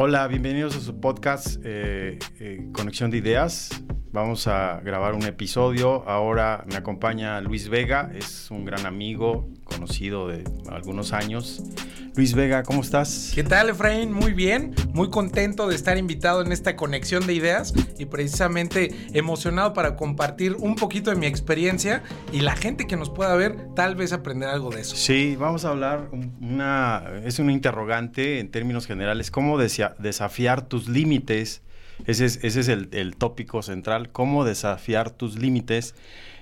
Hola, bienvenidos a su podcast eh, eh, Conexión de Ideas. Vamos a grabar un episodio. Ahora me acompaña Luis Vega, es un gran amigo, conocido de algunos años. Luis Vega, ¿cómo estás? ¿Qué tal, Efraín? Muy bien, muy contento de estar invitado en esta conexión de ideas y precisamente emocionado para compartir un poquito de mi experiencia y la gente que nos pueda ver tal vez aprender algo de eso. Sí, vamos a hablar una es un interrogante en términos generales, cómo desafiar tus límites. Ese es, ese es el, tópico central, cómo desafiar tus límites.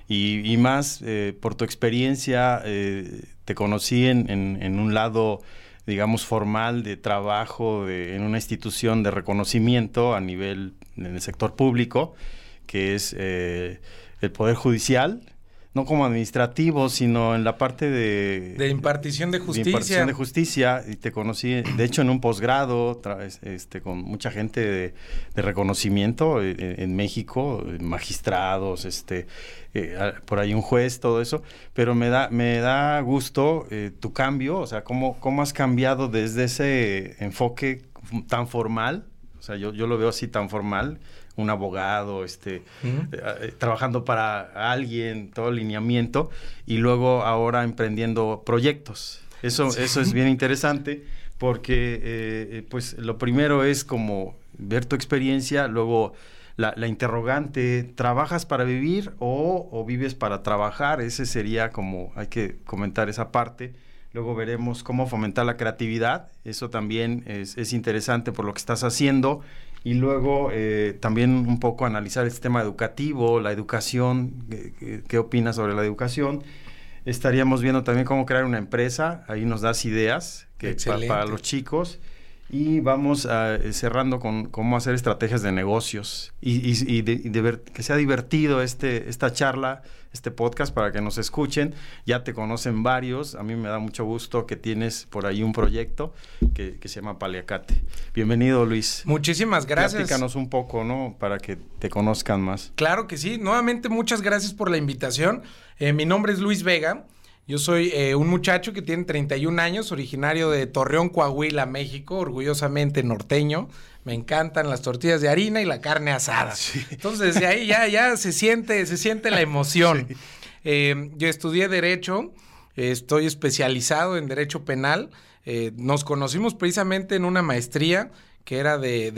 Y, más, eh, por tu experiencia, eh, te conocí en, en un lado digamos, formal de trabajo en una institución de reconocimiento a nivel en el sector público, que es eh, el Poder Judicial, no como administrativo, sino en la parte de... De impartición de justicia. De impartición de justicia, y te conocí, de hecho, en un posgrado, este, con mucha gente de, reconocimiento en, en, México, magistrados, este, eh, por ahí un juez, todo eso, pero me da, me da gusto eh, tu cambio, o sea, cómo, cómo has cambiado desde ese enfoque tan formal, o sea, yo, yo lo veo así tan formal, un abogado, este, eh, trabajando para alguien, todo el lineamiento, y luego ahora emprendiendo proyectos. Eso, eso es bien interesante porque, pues, lo primero es como ver tu experiencia, luego la, interrogante, ¿trabajas para vivir o, vives para trabajar? Ese sería como, hay que comentar esa parte. Luego veremos cómo fomentar la creatividad. Eso también es, interesante por lo que estás haciendo. Y luego eh, también un poco analizar el sistema educativo, la educación, qué, opinas sobre la educación. Estaríamos viendo también cómo crear una empresa. Ahí nos das ideas que, para los chicos y vamos a, eh, cerrando con cómo hacer estrategias de negocios y, de, ver, que sea divertido este, esta charla, este podcast para que nos escuchen. Ya te conocen varios, a mí me da mucho gusto que tienes por ahí un proyecto que, se llama Paliacate. Bienvenido Luis. Muchísimas gracias. Platícanos un poco, ¿no? Para que te conozcan más. Claro que sí, nuevamente muchas gracias por la invitación. Eh, mi nombre es Luis Vega. Yo soy eh, un muchacho que tiene 31 años, originario de Torreón, Coahuila, México, orgullosamente norteño. Me encantan las tortillas de harina y la carne asada. Entonces, desde ahí ya, ya se siente, se siente la emoción. Eh, yo estudié Derecho, estoy especializado en Derecho Penal. Eh, nos conocimos precisamente en una maestría que era de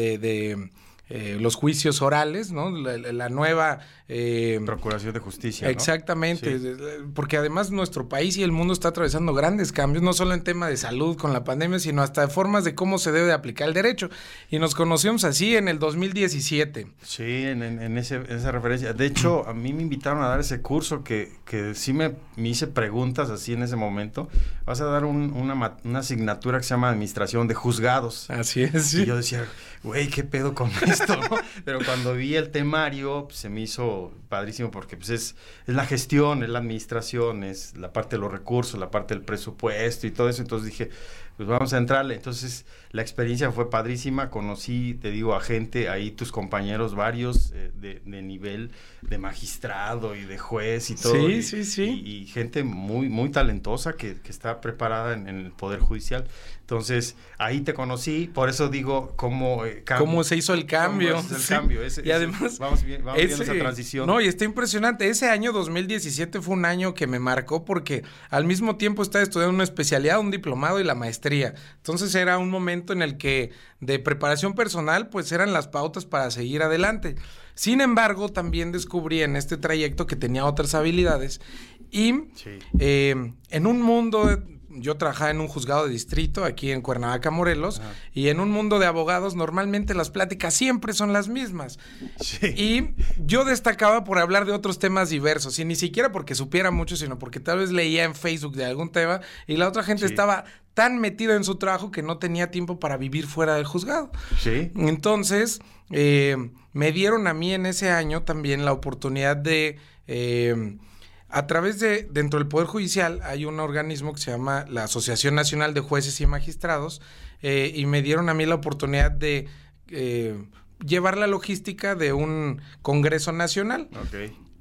eh, los juicios orales, ¿no? La, nueva... Eh, Procuración de justicia. Exactamente, porque además nuestro país y el mundo está atravesando grandes cambios, no solo en tema de salud con la pandemia, sino hasta formas de cómo se debe de aplicar el derecho. Y nos conocimos así en el 2017. Sí, en, ese, esa referencia. De hecho, a mí me invitaron a dar ese curso que, que sí me, me hice preguntas así en ese momento. Vas a dar una, una asignatura que se llama Administración de Juzgados. Así es, sí. Y yo decía, güey, ¿qué pedo con esto? Pero cuando vi el temario, pues, se me hizo padrísimo porque pues, es, es la gestión, es la administración, es la parte de los recursos, la parte del presupuesto y todo eso. Entonces dije, pues vamos a entrarle. Entonces la experiencia fue padrísima, conocí, te digo, a gente, ahí tus compañeros varios eh, de, nivel de magistrado y de juez y todo. Sí, sí, sí. Y, gente muy, muy talentosa que, está preparada en, el Poder Judicial. Entonces, ahí te conocí, por eso digo cómo... Eh, ¿Cómo se hizo el cambio? el cambio. y además... vamos, bien, vamos viendo esa transición. No, y está impresionante. Ese año 2017 fue un año que me marcó porque al mismo tiempo estaba estudiando una especialidad, un diplomado y la maestría. Entonces era un momento en el que de preparación personal pues eran las pautas para seguir adelante. Sin embargo, también descubrí en este trayecto que tenía otras habilidades y eh, en un mundo yo trabajaba en un juzgado de distrito aquí en Cuernavaca, Morelos, y en un mundo de abogados normalmente las pláticas siempre son las mismas. Y yo destacaba por hablar de otros temas diversos, y ni siquiera porque supiera mucho, sino porque tal vez leía en Facebook de algún tema y la otra gente estaba tan metida en su trabajo que no tenía tiempo para vivir fuera del juzgado. Sí. Entonces, eh, me dieron a mí en ese año también la oportunidad de... Eh, a través de, dentro del Poder Judicial hay un organismo que se llama la Asociación Nacional de Jueces y Magistrados eh, y me dieron a mí la oportunidad de eh, llevar la logística de un Congreso Nacional.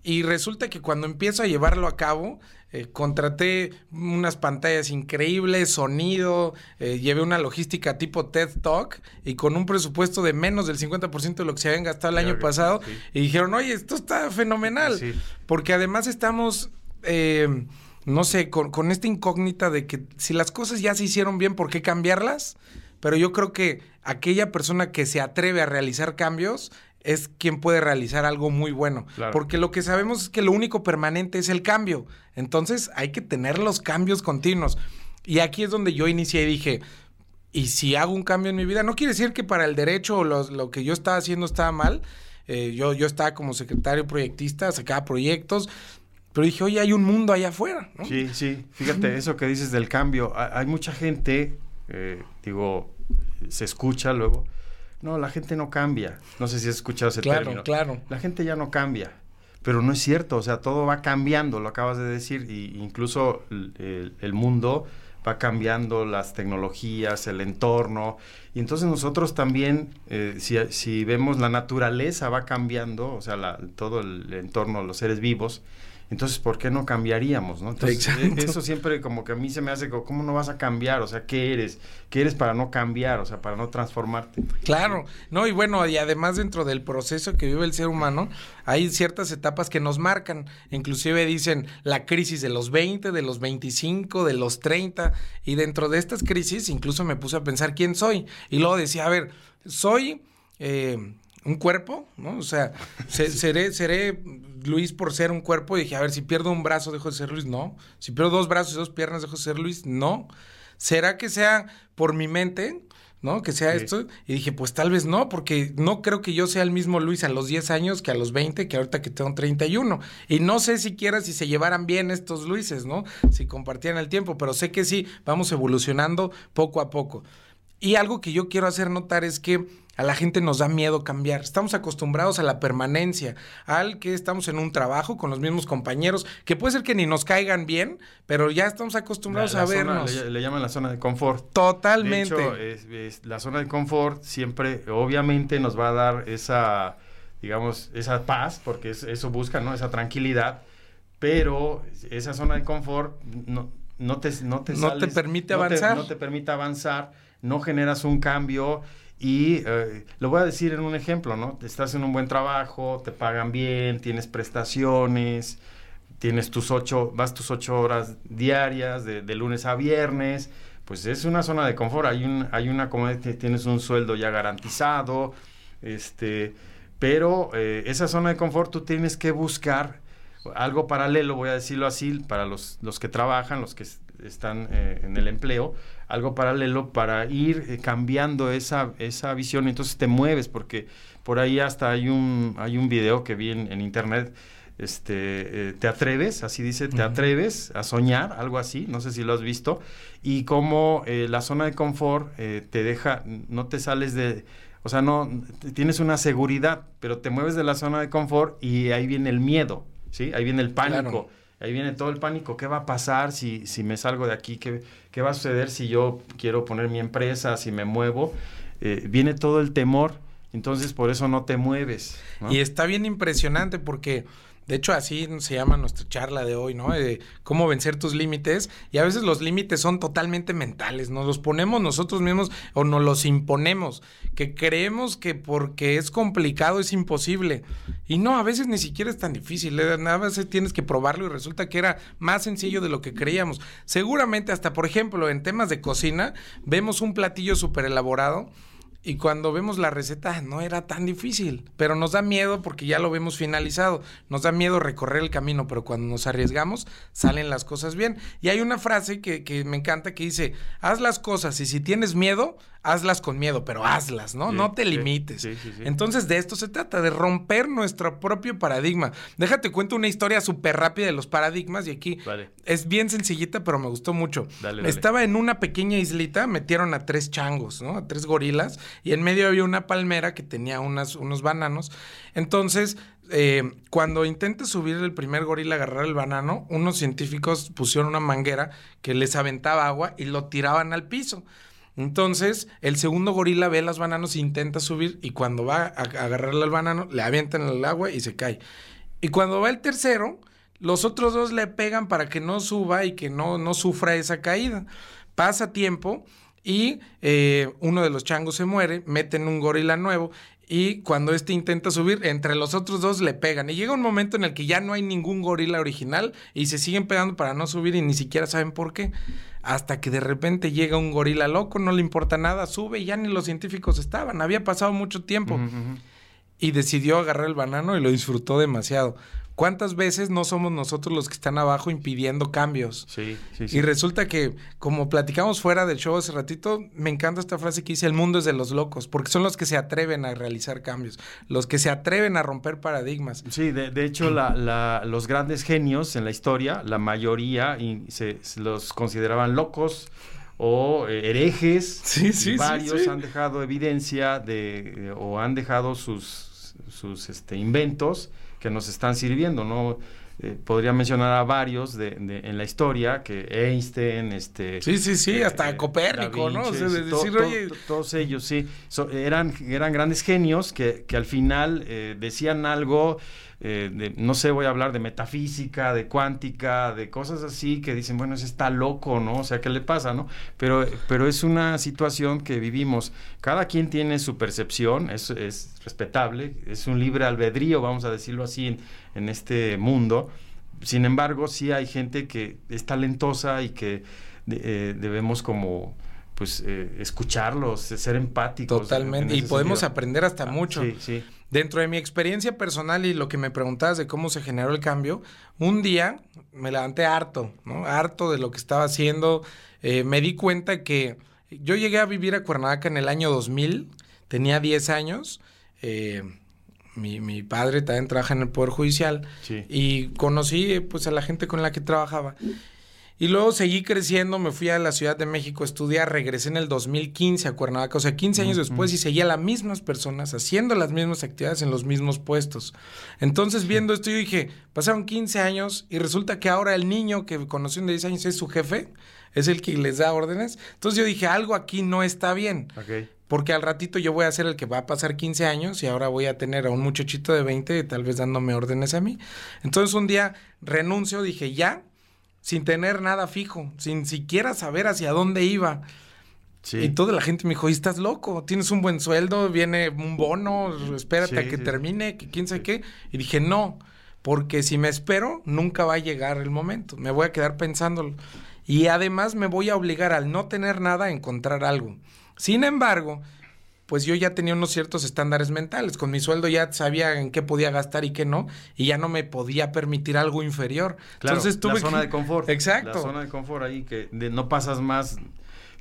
Y resulta que cuando empiezo a llevarlo a cabo, eh, contraté unas pantallas increíbles, sonido, eh, llevé una logística tipo TED Talk y con un presupuesto de menos del 50% de lo que se habían gastado el año pasado. Y dijeron, oye, esto está fenomenal. Porque además estamos... Eh, no sé, con, con, esta incógnita de que si las cosas ya se hicieron bien, ¿por qué cambiarlas? Pero yo creo que aquella persona que se atreve a realizar cambios es quien puede realizar algo muy bueno. Porque lo que sabemos es que lo único permanente es el cambio. Entonces hay que tener los cambios continuos. Y aquí es donde yo inicié y dije, ¿y si hago un cambio en mi vida? No quiere decir que para el derecho o lo que yo estaba haciendo estaba mal. Eh, yo, yo estaba como secretario proyectista, sacaba proyectos, pero dije, oye, hay un mundo allá afuera. Sí, sí, fíjate, eso que dices del cambio. Hay mucha gente, eh, digo, se escucha luego, no, la gente no cambia. No sé si has escuchado ese término. Claro, claro. La gente ya no cambia. Pero no es cierto, o sea, todo va cambiando, lo acabas de decir, y incluso el, mundo va cambiando, las tecnologías, el entorno, y entonces nosotros también, eh, si, si, vemos la naturaleza va cambiando, o sea, todo el entorno, los seres vivos, entonces, ¿por qué no cambiaríamos? ¿no? Entonces, e, eso siempre como que a mí se me hace, ¿cómo no vas a cambiar? O sea, ¿qué eres? ¿Qué eres para no cambiar? O sea, para no transformarte. Claro, no, y bueno, y además dentro del proceso que vive el ser humano, hay ciertas etapas que nos marcan. Inclusive dicen la crisis de los 20, de los 25, de los 30, y dentro de estas crisis incluso me puse a pensar quién soy. Y luego decía, a ver, soy... Eh, un cuerpo, ¿no? O sea, seré, seré Luis por ser un cuerpo y dije, a ver, si pierdo un brazo dejo de ser Luis, no. Si pierdo dos brazos y dos piernas dejo de ser Luis, no. ¿Será que sea por mi mente? ¿no? Que sea esto. Y dije, pues tal vez no, porque no creo que yo sea el mismo Luis a los 10 años que a los 20, que ahorita que tengo 31. Y no sé siquiera si se llevaran bien estos Luises, ¿no? Si compartieran el tiempo, pero sé que sí, vamos evolucionando poco a poco. Y algo que yo quiero hacer notar es que a la gente nos da miedo cambiar. Estamos acostumbrados a la permanencia, al que estamos en un trabajo con los mismos compañeros, que puede ser que ni nos caigan bien, pero ya estamos acostumbrados a vernos. le, llaman la zona de confort. Totalmente. De hecho, la zona de confort siempre, obviamente, nos va a dar esa, digamos, esa paz, porque eso busca, ¿no? Esa tranquilidad, pero esa zona de confort no, no te, no te, no te permite avanzar. no te permite avanzar, no generas un cambio y eh, lo voy a decir en un ejemplo, ¿no? Estás en un buen trabajo, te pagan bien, tienes prestaciones, tienes tus ocho, vas tus ocho horas diarias de, lunes a viernes, pues es una zona de confort, hay, un, hay una como tienes un sueldo ya garantizado, este, pero eh, esa zona de confort tú tienes que buscar algo paralelo, voy a decirlo así, para los, los que trabajan, los que están eh, en el empleo, algo paralelo para ir eh, cambiando esa, esa visión. Entonces te mueves, porque por ahí hasta hay un, hay un video que vi en, internet. Este, eh, te atreves, así dice, te atreves a soñar, algo así, no sé si lo has visto, y cómo la zona de confort te deja, no te sales de, o sea, no, tienes una seguridad, pero te mueves de la zona de confort y ahí viene el miedo, ¿sí? Ahí viene el pánico. Ahí viene todo el pánico. ¿Qué va a pasar si, si me salgo de aquí? ¿Qué, ¿Qué, va a suceder si yo quiero poner mi empresa, si me muevo? Eh, viene todo el temor. Entonces, por eso no te mueves. Y está bien impresionante porque de hecho, así se llama nuestra charla de hoy, ¿no? De cómo vencer tus límites. Y a veces los límites son totalmente mentales. Nos los ponemos nosotros mismos o nos los imponemos. Que creemos que porque es complicado es imposible. Y no, a veces ni siquiera es tan difícil. ¿eh? A veces tienes que probarlo y resulta que era más sencillo de lo que creíamos. Seguramente hasta, por ejemplo, en temas de cocina, vemos un platillo súper elaborado y cuando vemos la receta no era tan difícil, pero nos da miedo porque ya lo vemos finalizado, nos da miedo recorrer el camino, pero cuando nos arriesgamos salen las cosas bien. Y hay una frase que, que me encanta que dice, haz las cosas y si tienes miedo, hazlas con miedo, pero hazlas, ¿no? no te limites. Entonces de esto se trata, de romper nuestro propio paradigma. Déjate cuento una historia súper rápida de los paradigmas y aquí es bien sencillita, pero me gustó mucho. Estaba en una pequeña islita, metieron a tres changos, ¿no? A tres gorilas y en medio había una palmera que tenía unos bananos. Entonces eh, cuando intenta subir el primer gorila a agarrar el banano, unos científicos pusieron una manguera que les aventaba agua y lo tiraban al piso. Entonces, el segundo gorila ve las bananos e intenta subir y cuando va a agarrarle al banano, le avientan el agua y se cae. Y cuando va el tercero, los otros dos le pegan para que no suba y que no, no sufra esa caída. Pasa tiempo y eh, uno de los changos se muere, meten un gorila nuevo y cuando este intenta subir, entre los otros dos le pegan. Y llega un momento en el que ya no hay ningún gorila original y se siguen pegando para no subir y ni siquiera saben por qué. Hasta que de repente llega un gorila loco, no le importa nada, sube y ya ni los científicos estaban. Había pasado mucho tiempo. Y decidió agarrar el banano y lo disfrutó demasiado. ¿Cuántas veces no somos nosotros los que están abajo impidiendo cambios? Sí, sí, sí. Y resulta que, como platicamos fuera del show hace ratito, me encanta esta frase que dice, el mundo es de los locos, porque son los que se atreven a realizar cambios, los que se atreven a romper paradigmas. Sí, de, de hecho, la, la, los grandes genios en la historia, la mayoría y se, se los consideraban locos o eh, herejes. Sí, sí, varios sí, han dejado evidencia de, o han dejado sus, sus este, inventos que nos están sirviendo, ¿no? Eh, podría mencionar a varios de, de, en la historia, que Einstein, este... Sí, sí, sí, hasta eh, Copérnico, ¿no? O sea, de decir, to, oye... To, todos ellos, sí. So, eran, eran grandes genios que, que al final eh, decían algo... Eh, de, no sé, voy a hablar de metafísica, de cuántica, de cosas así que dicen, bueno, ese está loco, ¿no? O sea, ¿qué le pasa, no? Pero, pero es una situación que vivimos. Cada quien tiene su percepción, es, es respetable, es un libre albedrío, vamos a decirlo así, en, en este mundo. Sin embargo, sí hay gente que es talentosa y que eh, debemos como pues eh, escucharlos, ser empáticos. Totalmente, y podemos sentido. aprender hasta ah, mucho. Sí, sí. Dentro de mi experiencia personal y lo que me preguntabas de cómo se generó el cambio, un día me levanté harto, ¿no? Harto de lo que estaba haciendo. Eh, me di cuenta que yo llegué a vivir a Cuernavaca en el año 2000, tenía 10 años. Eh, mi, mi, padre también trabaja en el Poder Judicial sí. y conocí pues a la gente con la que trabajaba. Y luego seguí creciendo, me fui a la Ciudad de México a estudiar, regresé en el 2015 a Cuernavaca, o sea, 15 años mm -hmm. después y seguía las mismas personas haciendo las mismas actividades en los mismos puestos. Entonces, viendo esto, yo dije, pasaron 15 años y resulta que ahora el niño que conoció en 10 años es su jefe, es el que les da órdenes. Entonces yo dije, algo aquí no está bien. Okay. Porque al ratito yo voy a ser el que va a pasar 15 años y ahora voy a tener a un muchachito de 20 tal vez dándome órdenes a mí. Entonces un día renuncio, dije, ya, sin tener nada fijo, sin siquiera saber hacia dónde iba. Sí. Y toda la gente me dijo, ¿y estás loco? Tienes un buen sueldo, viene un bono, espérate sí, a que sí. termine, que quién sabe qué. Y dije, no, porque si me espero, nunca va a llegar el momento. Me voy a quedar pensándolo. Y además me voy a obligar al no tener nada a encontrar algo. Sin embargo, pues yo ya tenía unos ciertos estándares mentales. Con mi sueldo ya sabía en qué podía gastar y qué no, y ya no me podía permitir algo inferior. Claro, Entonces tuve la zona que... de confort. Exacto. La zona de confort ahí, que de, no pasas más,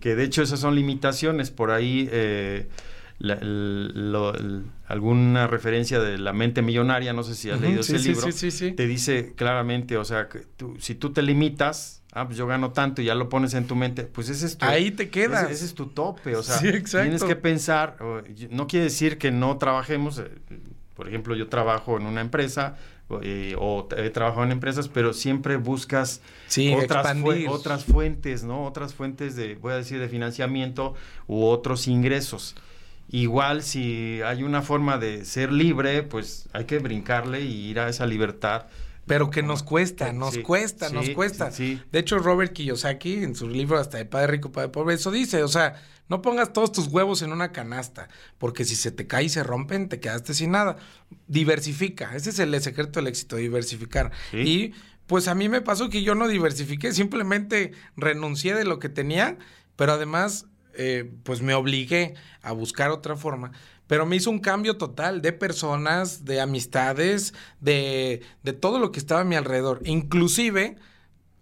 que de hecho esas son limitaciones. Por ahí eh, la, el, lo, el, alguna referencia de la mente millonaria, no sé si has uh -huh, leído sí, ese sí, libro, sí, te dice claramente, o sea, que tú, si tú te limitas ah, pues yo gano tanto y ya lo pones en tu mente, pues ese es tu... Ahí te quedas. Ese, ese es tu tope, o sea, sí, tienes que pensar, no quiere decir que no trabajemos, eh, por ejemplo, yo trabajo en una empresa eh, o he trabajado en empresas, pero siempre buscas sí, otras, fu otras fuentes, ¿no? Otras fuentes de, voy a decir, de financiamiento u otros ingresos. Igual si hay una forma de ser libre, pues hay que brincarle y ir a esa libertad pero que nos cuesta, nos sí, cuesta, sí, nos cuesta. Sí, de hecho, Robert Kiyosaki, en su libro Hasta de Padre Rico, Padre Pobre, eso dice, o sea, no pongas todos tus huevos en una canasta, porque si se te cae y se rompen, te quedaste sin nada. Diversifica, ese es el secreto del éxito, diversificar. Y pues a mí me pasó que yo no diversifiqué, simplemente renuncié de lo que tenía, pero además, eh, pues me obligué a buscar otra forma pero me hizo un cambio total de personas, de amistades, de, de todo lo que estaba a mi alrededor. Inclusive,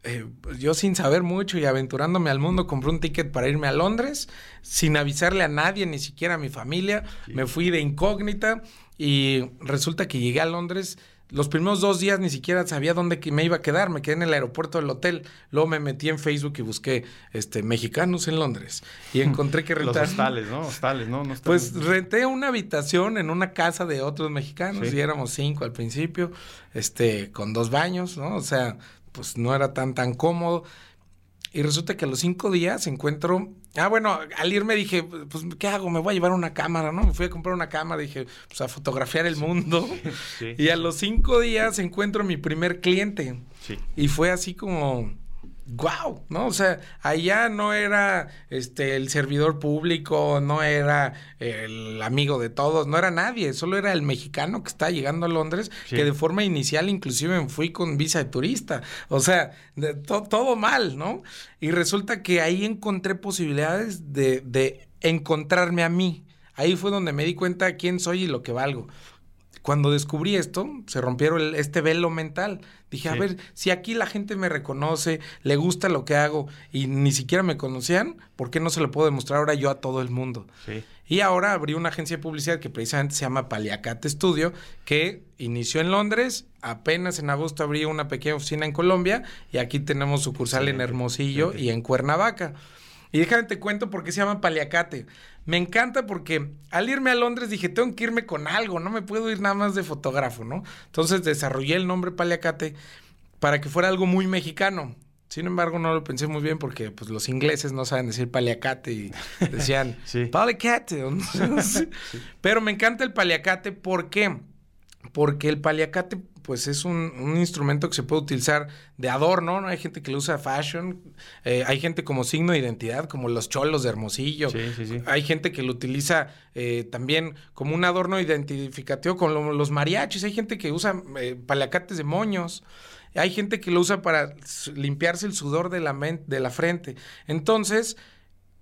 eh, yo sin saber mucho y aventurándome al mundo, compré un ticket para irme a Londres, sin avisarle a nadie, ni siquiera a mi familia. Sí. Me fui de incógnita y resulta que llegué a Londres los primeros dos días ni siquiera sabía dónde me iba a quedar, me quedé en el aeropuerto del hotel, luego me metí en Facebook y busqué este mexicanos en Londres y encontré que rentar... Los hostales, ¿no? Hostales, ¿no? no pues renté una habitación en una casa de otros mexicanos sí. y éramos cinco al principio, este, con dos baños, ¿no? O sea, pues no era tan tan cómodo. Y resulta que a los cinco días encuentro. Ah, bueno, al irme dije, pues, ¿qué hago? Me voy a llevar una cámara, ¿no? Me fui a comprar una cámara, dije, pues a fotografiar el mundo. Y a los cinco días encuentro mi primer cliente. Sí. Y fue así como wow, ¿no? O sea, allá no era este el servidor público, no era el amigo de todos, no era nadie, solo era el mexicano que está llegando a Londres, que de forma inicial inclusive me fui con visa de turista. O sea, todo mal, ¿no? Y resulta que ahí encontré posibilidades de, de encontrarme a mí. Ahí fue donde me di cuenta quién soy y lo que valgo. Cuando descubrí esto, se rompieron este velo mental. Dije, a ver, si aquí la gente me reconoce, le gusta lo que hago y ni siquiera me conocían, ¿por qué no se lo puedo demostrar ahora yo a todo el mundo? Y ahora abrí una agencia de publicidad que precisamente se llama Paliacate Studio, que inició en Londres, apenas en agosto abrí una pequeña oficina en Colombia y aquí tenemos sucursal en Hermosillo y en Cuernavaca. Y déjame te cuento por qué se llama Paliacate. Me encanta porque al irme a Londres dije, tengo que irme con algo, no me puedo ir nada más de fotógrafo, ¿no? Entonces desarrollé el nombre Paliacate para que fuera algo muy mexicano. Sin embargo, no lo pensé muy bien porque pues, los ingleses no saben decir paliacate y decían paliacate. Pero me encanta el paliacate, ¿por qué? Porque el paliacate pues es un, instrumento que se puede utilizar de adorno, ¿no? Hay gente que lo usa fashion, eh, hay gente como signo de identidad, como los cholos de Hermosillo. Sí, sí, sí. Hay gente que lo utiliza eh, también como un adorno identificativo con los mariachis, hay gente que usa eh, paliacates de moños. Hay gente que lo usa para limpiarse el sudor de la, de la frente. Entonces,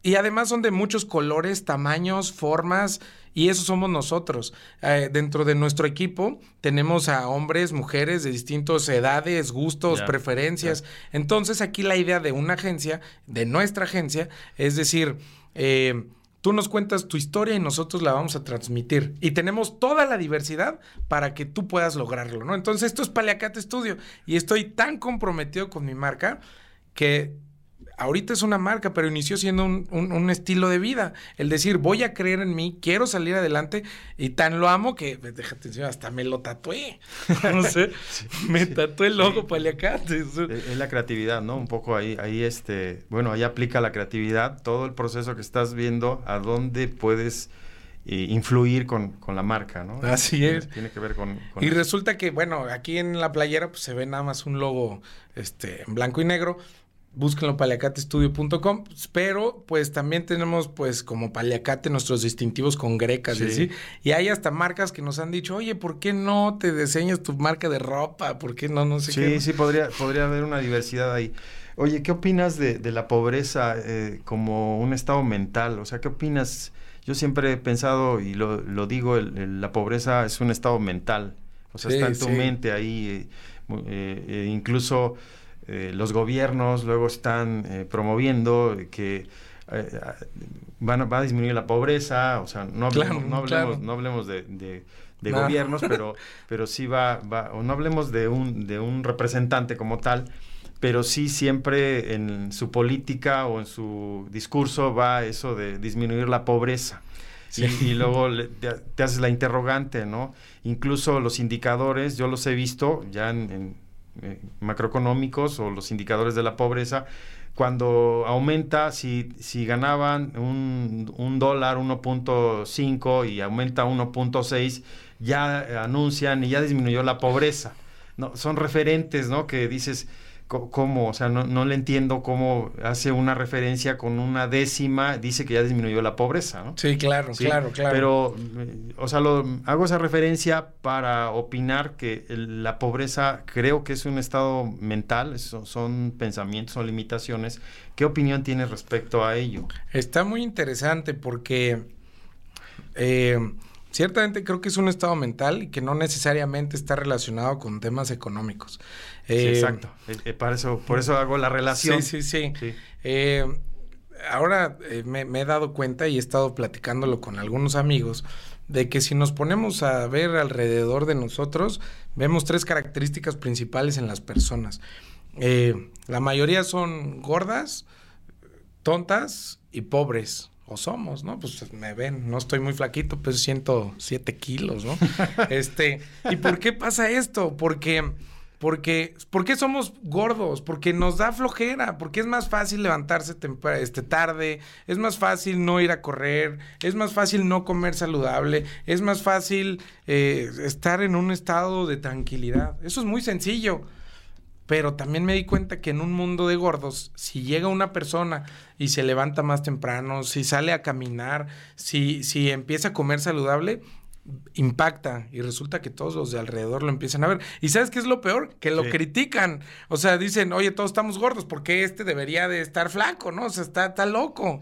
y además son de muchos colores, tamaños, formas, y eso somos nosotros. Eh, dentro de nuestro equipo tenemos a hombres, mujeres de distintas edades, gustos, preferencias. Entonces aquí la idea de una agencia, de nuestra agencia, es decir, eh, tú nos cuentas tu historia y nosotros la vamos a transmitir. Y tenemos toda la diversidad para que tú puedas lograrlo, ¿no? Entonces esto es Paliacate Studio y estoy tan comprometido con mi marca que ahorita es una marca, pero inició siendo un, estilo de vida. El decir, voy a creer en mí, quiero salir adelante y tan lo amo que, déjate decir, hasta me lo tatué. no sé, me tatué el logo paliacate. Es la creatividad, ¿no? Un poco ahí, ahí este, bueno, ahí aplica la creatividad, todo el proceso que estás viendo, a dónde puedes eh, influir con, la marca, ¿no? Así es. Tiene que ver con... y resulta que, bueno, aquí en la playera pues, se ve nada más un logo este, en blanco y negro, búsquenlo paliacatestudio.com, pero pues también tenemos pues como paliacate nuestros distintivos con grecas, sí. Y hay hasta marcas que nos han dicho, oye, ¿por qué no te diseñas tu marca de ropa? ¿Por qué no? No sé sí, qué. Sí, sí, podría, podría haber una diversidad ahí. Oye, ¿qué opinas de, la pobreza eh, como un estado mental? O sea, ¿qué opinas? Yo siempre he pensado, y lo, lo digo, la pobreza es un estado mental. O sea, está en tu mente ahí. Eh, eh, incluso eh, los gobiernos luego están eh, promoviendo que eh, van, va a disminuir la pobreza, o sea, no hablemos, no hablemos, no hablemos de, de, gobiernos, pero, pero sí va, va, o no hablemos de un, de un representante como tal, pero sí siempre en su política o en su discurso va eso de disminuir la pobreza. Y, luego te, haces la interrogante, ¿no? Incluso los indicadores, yo los he visto ya en eh, macroeconómicos o los indicadores de la pobreza, cuando aumenta, si, si ganaban un, un dólar 1.5 y aumenta 1.6, ya anuncian y ya disminuyó la pobreza. No, son referentes, ¿no? Que dices, ¿Cómo? O sea, no, le entiendo cómo hace una referencia con una décima, dice que ya disminuyó la pobreza, ¿no? Sí, claro, claro, claro. Pero, o sea, lo, hago esa referencia para opinar que la pobreza creo que es un estado mental, son, pensamientos, son limitaciones. ¿Qué opinión tienes respecto a ello? Está muy interesante porque... Eh, ciertamente creo que es un estado mental y que no necesariamente está relacionado con temas económicos. Eh, exacto. Eh, eh, para eso, por eso hago la relación. Sí, sí, sí. ahora me, he dado cuenta y he estado platicándolo con algunos amigos de que si nos ponemos a ver alrededor de nosotros, vemos tres características principales en las personas. la mayoría son gordas, tontas y pobres o somos, ¿no? Pues me ven, no estoy muy flaquito, pues 107 kilos, ¿no? este, ¿y por qué pasa esto? Porque Porque, ¿Por qué somos gordos? Porque nos da flojera, porque es más fácil levantarse este, tarde, es más fácil no ir a correr, es más fácil no comer saludable, es más fácil eh, estar en un estado de tranquilidad. Eso es muy sencillo. Pero también me di cuenta que en un mundo de gordos, si llega una persona y se levanta más temprano, si sale a caminar, si, si empieza a comer saludable, impacta y resulta que todos los de alrededor lo empiezan a ver. ¿Y sabes qué es lo peor? Que lo critican. O sea, dicen, oye, todos estamos gordos, porque este debería de estar flaco, no? O sea, está, está loco.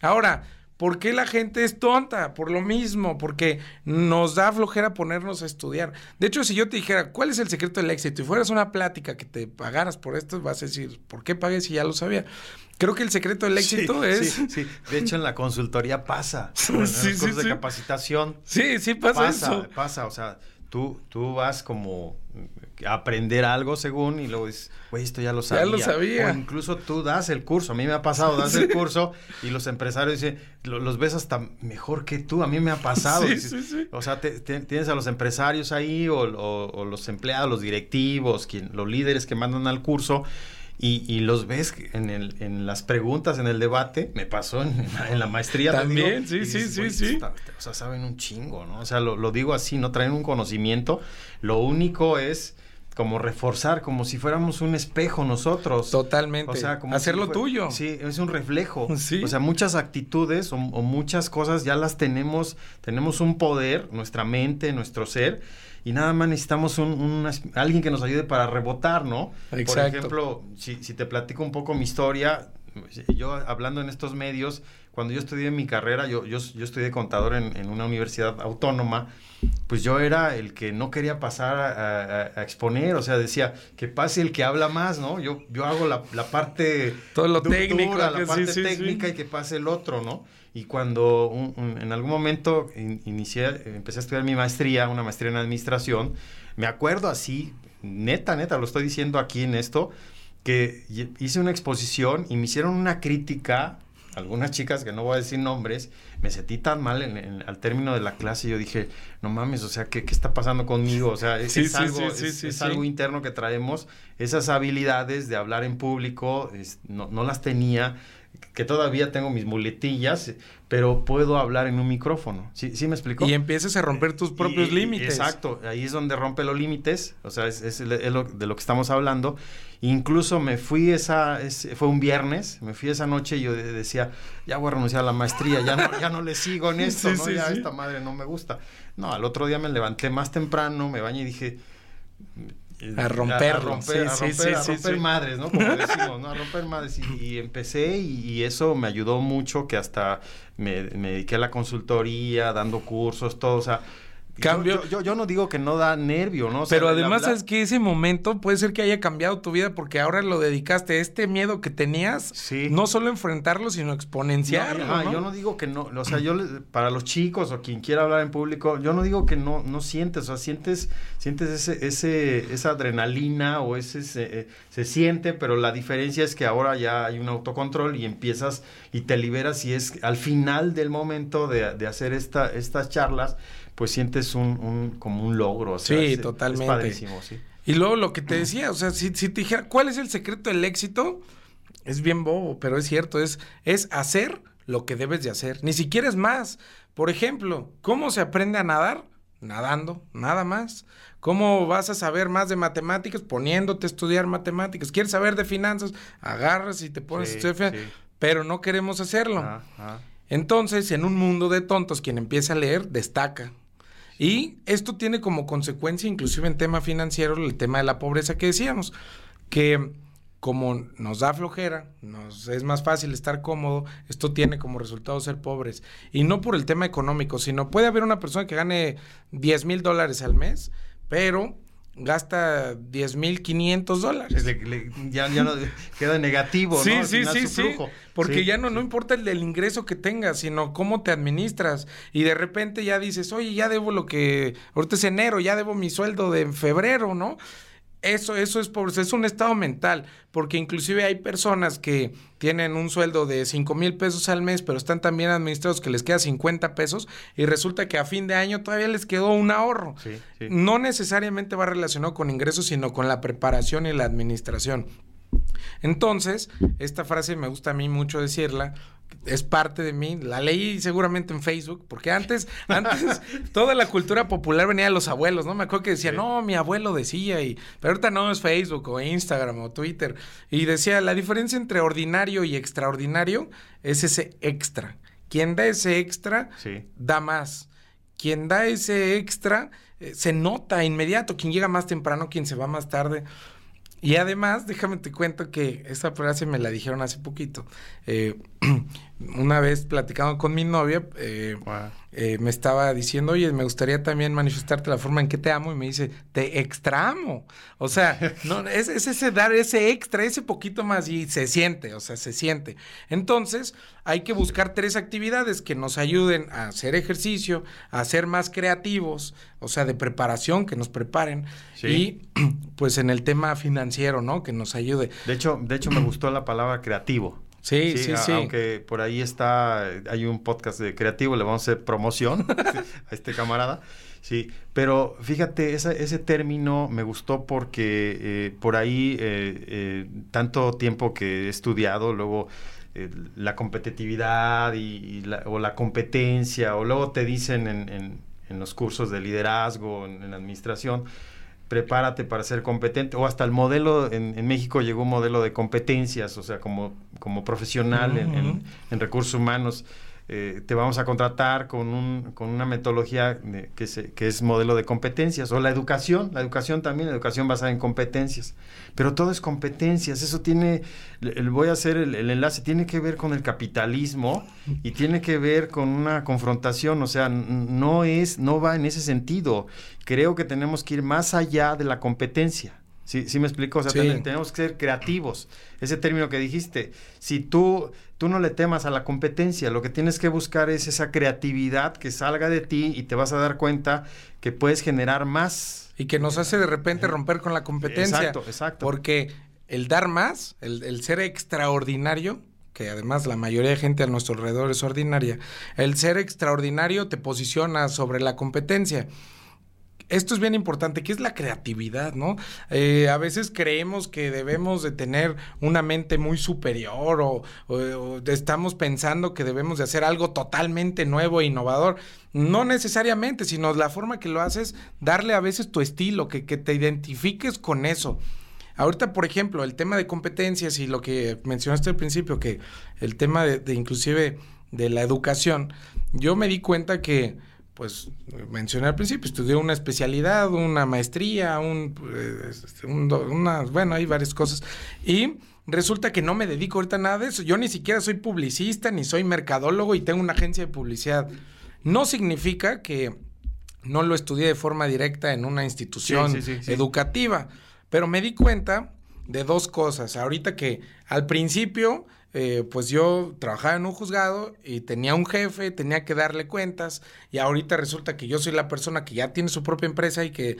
Ahora, ¿Por qué la gente es tonta? Por lo mismo, porque nos da flojera ponernos a estudiar. De hecho, si yo te dijera, ¿cuál es el secreto del éxito? Y fueras una plática que te pagaras por esto, vas a decir, ¿por qué pagué si ya lo sabía? Creo que el secreto del éxito es... Sí, sí, de hecho en la consultoría pasa. en los cursos de capacitación. Sí, sí pasa, pasa eso. Pasa, o sea, tú, tú vas como aprender algo según y luego dices, güey, esto ya lo sabía. Ya lo sabía. O incluso tú das el curso. A mí me ha pasado, das el curso y los empresarios dicen, los ves hasta mejor que tú. A mí me ha pasado. o sea, tienes a los empresarios ahí o, los empleados, los directivos, quien, los líderes que mandan al curso. Y, los ves en, el, en las preguntas, en el debate, me pasó en, la maestría. También, sí, sí, sí, sí. o sea, saben un chingo, ¿no? O sea, lo, lo digo así, no traen un conocimiento. Lo único es como reforzar, como si fuéramos un espejo nosotros. Totalmente. O sea, como hacerlo tuyo. Sí, es un reflejo. Sí. O sea, muchas actitudes o, muchas cosas ya las tenemos, tenemos un poder, nuestra mente, nuestro ser, y nada más necesitamos un, alguien que nos ayude para rebotar, ¿no? Exacto. Por ejemplo, si, si te platico un poco mi historia, yo hablando en estos medios, cuando yo estudié mi carrera, yo, yo, yo estudié contador en, en, una universidad autónoma, pues yo era el que no quería pasar a, exponer, o sea, decía, que pase el que habla más, ¿no? Yo, yo hago la, la parte... Todo lo técnico. La parte técnica y que pase el otro, ¿no? Y cuando en algún momento inicié, empecé a estudiar mi maestría, una maestría en administración, me acuerdo así, neta, neta, lo estoy diciendo aquí en esto, que hice una exposición y me hicieron una crítica algunas chicas, que no voy a decir nombres, me sentí tan mal en, al término de la clase. Yo dije, no mames, o sea, ¿qué, qué está pasando conmigo? O sea, es, algo, es, algo interno que traemos. Esas habilidades de hablar en público no, no, las tenía, que todavía tengo mis muletillas, pero puedo hablar en un micrófono. ¿Sí, sí me explicó? Y empiezas a romper tus propios límites. Exacto, ahí es donde rompe los límites, o sea, es, es, lo, de lo que estamos hablando. Incluso me fui esa, fue un viernes, me fui esa noche y yo decía, ya voy a renunciar a la maestría, ya no, ya no le sigo en esto, ¿no? ya esta madre no me gusta. No, al otro día me levanté más temprano, me bañé y dije, a romperlo. A, romper, a romper, a romper madres, ¿no? Como decimos, ¿no? A romper madres. Y, empecé y, eso me ayudó mucho, que hasta me, me, dediqué a la consultoría, dando cursos, todo. O sea, Cambio. Yo, yo, no digo que no da nervio, ¿no? pero además es que ese momento puede ser que haya cambiado tu vida porque ahora lo dedicaste a este miedo que tenías, sí. no solo enfrentarlo, sino exponenciarlo. No, Yo no digo que no, o sea, yo para los chicos o quien quiera hablar en público, yo no digo que no, no sientes, o sea, sientes, sientes ese, ese, esa adrenalina o ese se, se siente, pero la diferencia es que ahora ya hay un autocontrol y empiezas y te liberas y es al final del momento de, de hacer esta, estas charlas pues sientes un, como un logro. sí, totalmente. sí. Y luego lo que te decía, o sea, si, si te dijera, ¿cuál es el secreto del éxito? Es bien bobo, pero es cierto, es, es hacer lo que debes de hacer. Ni siquiera es más. Por ejemplo, ¿cómo se aprende a nadar? Nadando, nada más. ¿Cómo vas a saber más de matemáticas? Poniéndote a estudiar matemáticas. ¿Quieres saber de finanzas? Agarras y te pones a estudiar Pero no queremos hacerlo. Entonces, en un mundo de tontos, quien empieza a leer, destaca. Y esto tiene como consecuencia, inclusive en tema financiero, el tema de la pobreza que decíamos, que como nos da flojera, nos es más fácil estar cómodo, esto tiene como resultado ser pobres. Y no por el tema económico, sino puede haber una persona que gane 10 mil dólares al mes, pero gasta 10 mil 500 dólares. ya, no queda negativo, sí, ¿no? Sí, sí, sí, Porque ya no, no importa el, el, ingreso que tengas, sino cómo te administras. Y de repente ya dices, oye, ya debo lo que, ahorita es enero, ya debo mi sueldo de febrero, ¿no? Eso, eso es pobreza, es un estado mental, porque inclusive hay personas que tienen un sueldo de 5 mil pesos al mes, pero están tan bien administrados que les queda 50 pesos y resulta que a fin de año todavía les quedó un ahorro. No necesariamente va relacionado con ingresos, sino con la preparación y la administración. Entonces, esta frase me gusta a mí mucho decirla, es parte de mí. La leí seguramente en Facebook, porque antes, antes toda la cultura popular venía de los abuelos, ¿no? Me acuerdo que decía, no, mi abuelo decía, y, pero ahorita no es Facebook o Instagram o Twitter. Y decía, la diferencia entre ordinario y extraordinario es ese extra. Quien da ese extra, da más. Quien da ese extra, eh, se nota inmediato. Quien llega más temprano, quien se va más tarde. Y además, déjame te cuento que esa frase me la dijeron hace poquito. Eh, una vez platicando con mi novia, eh, eh, me estaba diciendo, oye, me gustaría también manifestarte la forma en que te amo, y me dice, te extra amo. O sea, no, es, ese dar ese extra, ese poquito más, y se siente, o sea, se siente. Entonces, hay que buscar tres actividades que nos ayuden a hacer ejercicio, a ser más creativos, o sea, de preparación, que nos preparen, y pues en el tema financiero, ¿no? Que nos ayude. De hecho, de hecho me gustó la palabra creativo. Sí, sí, sí, Aunque por ahí está, hay un podcast de creativo, le vamos a hacer promoción a este camarada. Sí, pero fíjate, ese término me gustó porque eh, por ahí eh, eh, tanto tiempo que he estudiado, luego la competitividad y, o la competencia, o luego te dicen en, en, los cursos de liderazgo, en, en administración, prepárate para ser competente, o hasta el modelo, en, México llegó un modelo de competencias, o sea, como, como profesional en, en, recursos humanos, eh, te vamos a contratar con, un, con una metodología que, se, es modelo de competencias, o la educación, la educación también, la educación basada en competencias, pero todo es competencias, eso tiene, voy a hacer el, enlace, tiene que ver con el capitalismo y tiene que ver con una confrontación, o sea, no es, no va en ese sentido, creo que tenemos que ir más allá de la competencia. Sí, sí me explico, o sea, tenemos que ser creativos. Ese término que dijiste, si tú, tú no le temas a la competencia, lo que tienes que buscar es esa creatividad que salga de ti y te vas a dar cuenta que puedes generar más. Y que nos hace de repente romper con la competencia. Exacto, exacto. Porque el dar más, el, el ser extraordinario, que además la mayoría de gente a nuestro alrededor es ordinaria, el ser extraordinario te posiciona sobre la competencia esto es bien importante, que es la creatividad, ¿no? Eh, a veces creemos que debemos de tener una mente muy superior o, estamos pensando que debemos de hacer algo totalmente nuevo e innovador. No necesariamente, sino la forma que lo haces, darle a veces tu estilo, que, que te identifiques con eso. Ahorita, por ejemplo, el tema de competencias y lo que mencionaste al principio, que el tema de inclusive de la educación, yo me di cuenta que pues mencioné al principio, estudié una especialidad, una maestría, un, este, una, bueno, hay varias cosas. Y resulta que no me dedico ahorita a nada de eso. Yo ni siquiera soy publicista, ni soy mercadólogo y tengo una agencia de publicidad. No significa que no lo estudié de forma directa en una institución educativa, pero me di cuenta de dos cosas. Ahorita que al principio eh, pues yo trabajaba en un juzgado y tenía un jefe, tenía que darle cuentas y ahorita resulta que yo soy la persona que ya tiene su propia empresa y que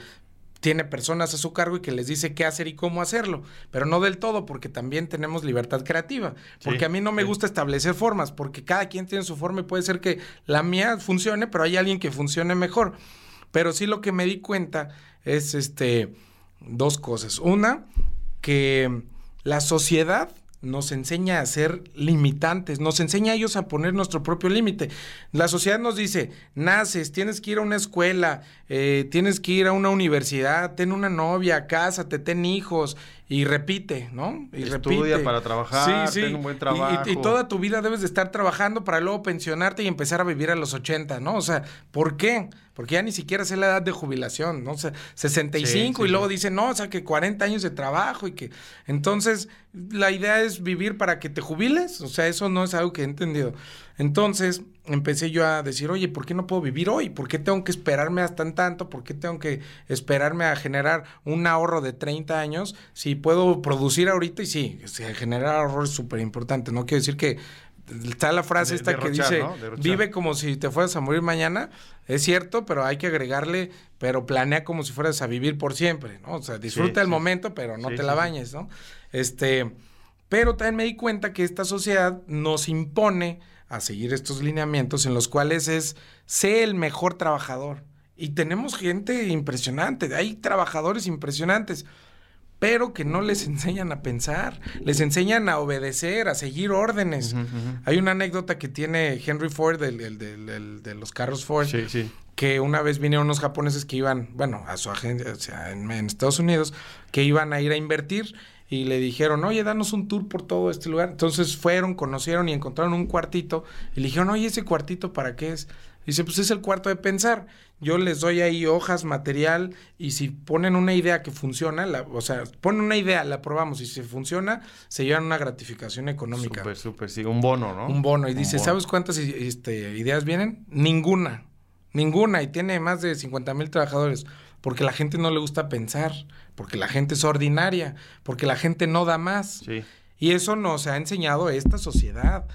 tiene personas a su cargo y que les dice qué hacer y cómo hacerlo, pero no del todo porque también tenemos libertad creativa, porque a mí no me gusta establecer formas, porque cada quien tiene su forma y puede ser que la mía funcione, pero hay alguien que funcione mejor. Pero sí lo que me di cuenta es este dos cosas. Una, que la sociedad nos enseña a ser limitantes, nos enseña a ellos a poner nuestro propio límite. La sociedad nos dice, naces, tienes que ir a una escuela, eh, tienes que ir a una universidad, ten una novia, cásate, ten hijos, y repite, ¿no? Y Estudia para trabajar, ten un buen trabajo. Y, toda tu vida debes de estar trabajando para luego pensionarte y empezar a vivir a los 80, ¿no? O sea, ¿por qué? Porque ya ni siquiera sé la edad de jubilación, ¿no? O sea, 65 y luego dicen, no, o sea, que 40 años de trabajo y que... Entonces, la idea es vivir para que te jubiles, o sea, eso no es algo que he entendido. Entonces empecé yo a decir, oye, ¿por qué no puedo vivir hoy? ¿Por qué tengo que esperarme hasta en tanto? ¿Por qué tengo que esperarme a generar un ahorro de 30 años si puedo producir ahorita? Y sí, generar ahorro es súper importante. No quiero decir que está la frase De- esta que dice, vive como si te fueras a morir mañana. Es cierto, pero hay que agregarle, pero planea como si fueras a vivir por siempre, ¿no? O sea, disfruta Sí, el sí. momento, pero no Sí, te la bañes, ¿no? Este, pero también me di cuenta que esta sociedad nos impone a seguir estos lineamientos en los cuales es, sé el mejor trabajador. Y tenemos gente impresionante, hay trabajadores impresionantes, pero que no les enseñan a pensar, les enseñan a obedecer, a seguir órdenes. Hay una anécdota que tiene Henry Ford, el, el- de los carros Ford, Sí, sí. que una vez vinieron unos japoneses que iban, bueno, a su agencia, o sea, en, en Estados Unidos, que iban a ir a invertir y le dijeron, oye, danos un tour por todo este lugar. Entonces fueron, conocieron y encontraron un cuartito y le dijeron, oye, ¿ese cuartito para qué es? Dice, pues es el cuarto de pensar. Yo les doy ahí hojas, material, y si ponen una idea que funciona, la- o sea, ponen una idea, la probamos, y si funciona, se llevan una gratificación económica Súper, súper, sí. Un bono, ¿no? un bono y Un dice, bono. ¿sabes cuántas este, ideas vienen? Ninguna, ninguna y tiene más de 50 mil trabajadores porque la gente no le gusta pensar, porque la gente es ordinaria, porque la gente no da más. Sí. Y eso nos ha enseñado esta sociedad,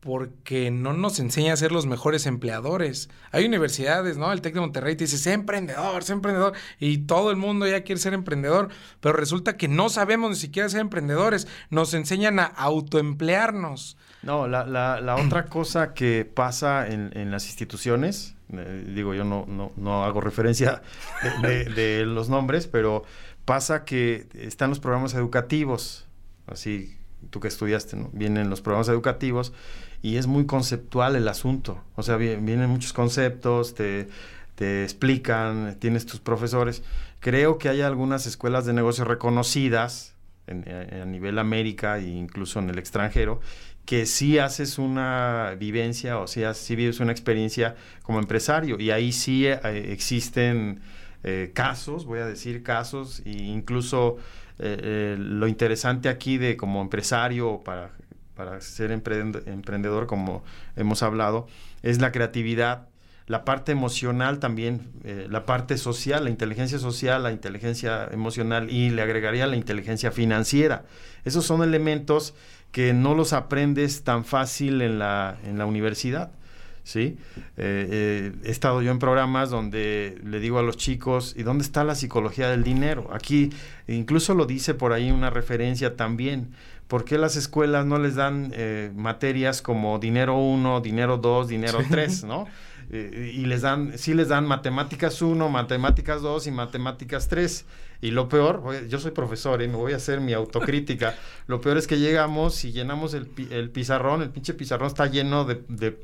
porque no nos enseña a ser los mejores empleadores. Hay universidades, ¿no? El TEC de Monterrey te dice, sé emprendedor, sé emprendedor, y todo el mundo ya quiere ser emprendedor, pero resulta que no sabemos ni siquiera ser emprendedores, nos enseñan a autoemplearnos. No, la, la, la otra cosa que pasa en, en las instituciones, eh, digo, yo no, no, no hago referencia de, los nombres, pero pasa que están los programas educativos, así tú que estudiaste, ¿no? Vienen los programas educativos y es muy conceptual el asunto, o sea, vi- vienen muchos conceptos, te, te explican, tienes tus profesores. Creo que hay algunas escuelas de negocios reconocidas en- a a nivel América e incluso en el extranjero, que sí haces una vivencia o sea, sí vives una experiencia como empresario y ahí sí eh, existen eh, casos, voy a decir casos, e incluso eh, lo interesante aquí de como empresario para, para ser emprend- emprendedor, como hemos hablado, es la creatividad, la parte emocional también, la parte social, la inteligencia social, la inteligencia emocional y le agregaría la inteligencia financiera. Esos son elementos que no los aprendes tan fácil en la, en la universidad. ¿sí? Eh, eh, he estado yo en programas donde le digo a los chicos, ¿y dónde está la psicología del dinero? Aquí incluso lo dice por ahí una referencia también. ¿Por qué las escuelas no les dan eh, materias como dinero 1, dinero 2, dinero 3, ¿no? Y les dan, sí les dan matemáticas 1, matemáticas 2 y matemáticas 3. Y lo peor, yo soy profesor y me voy a hacer mi autocrítica. lo peor es que llegamos y llenamos el, el pizarrón, el pinche pizarrón está lleno de, de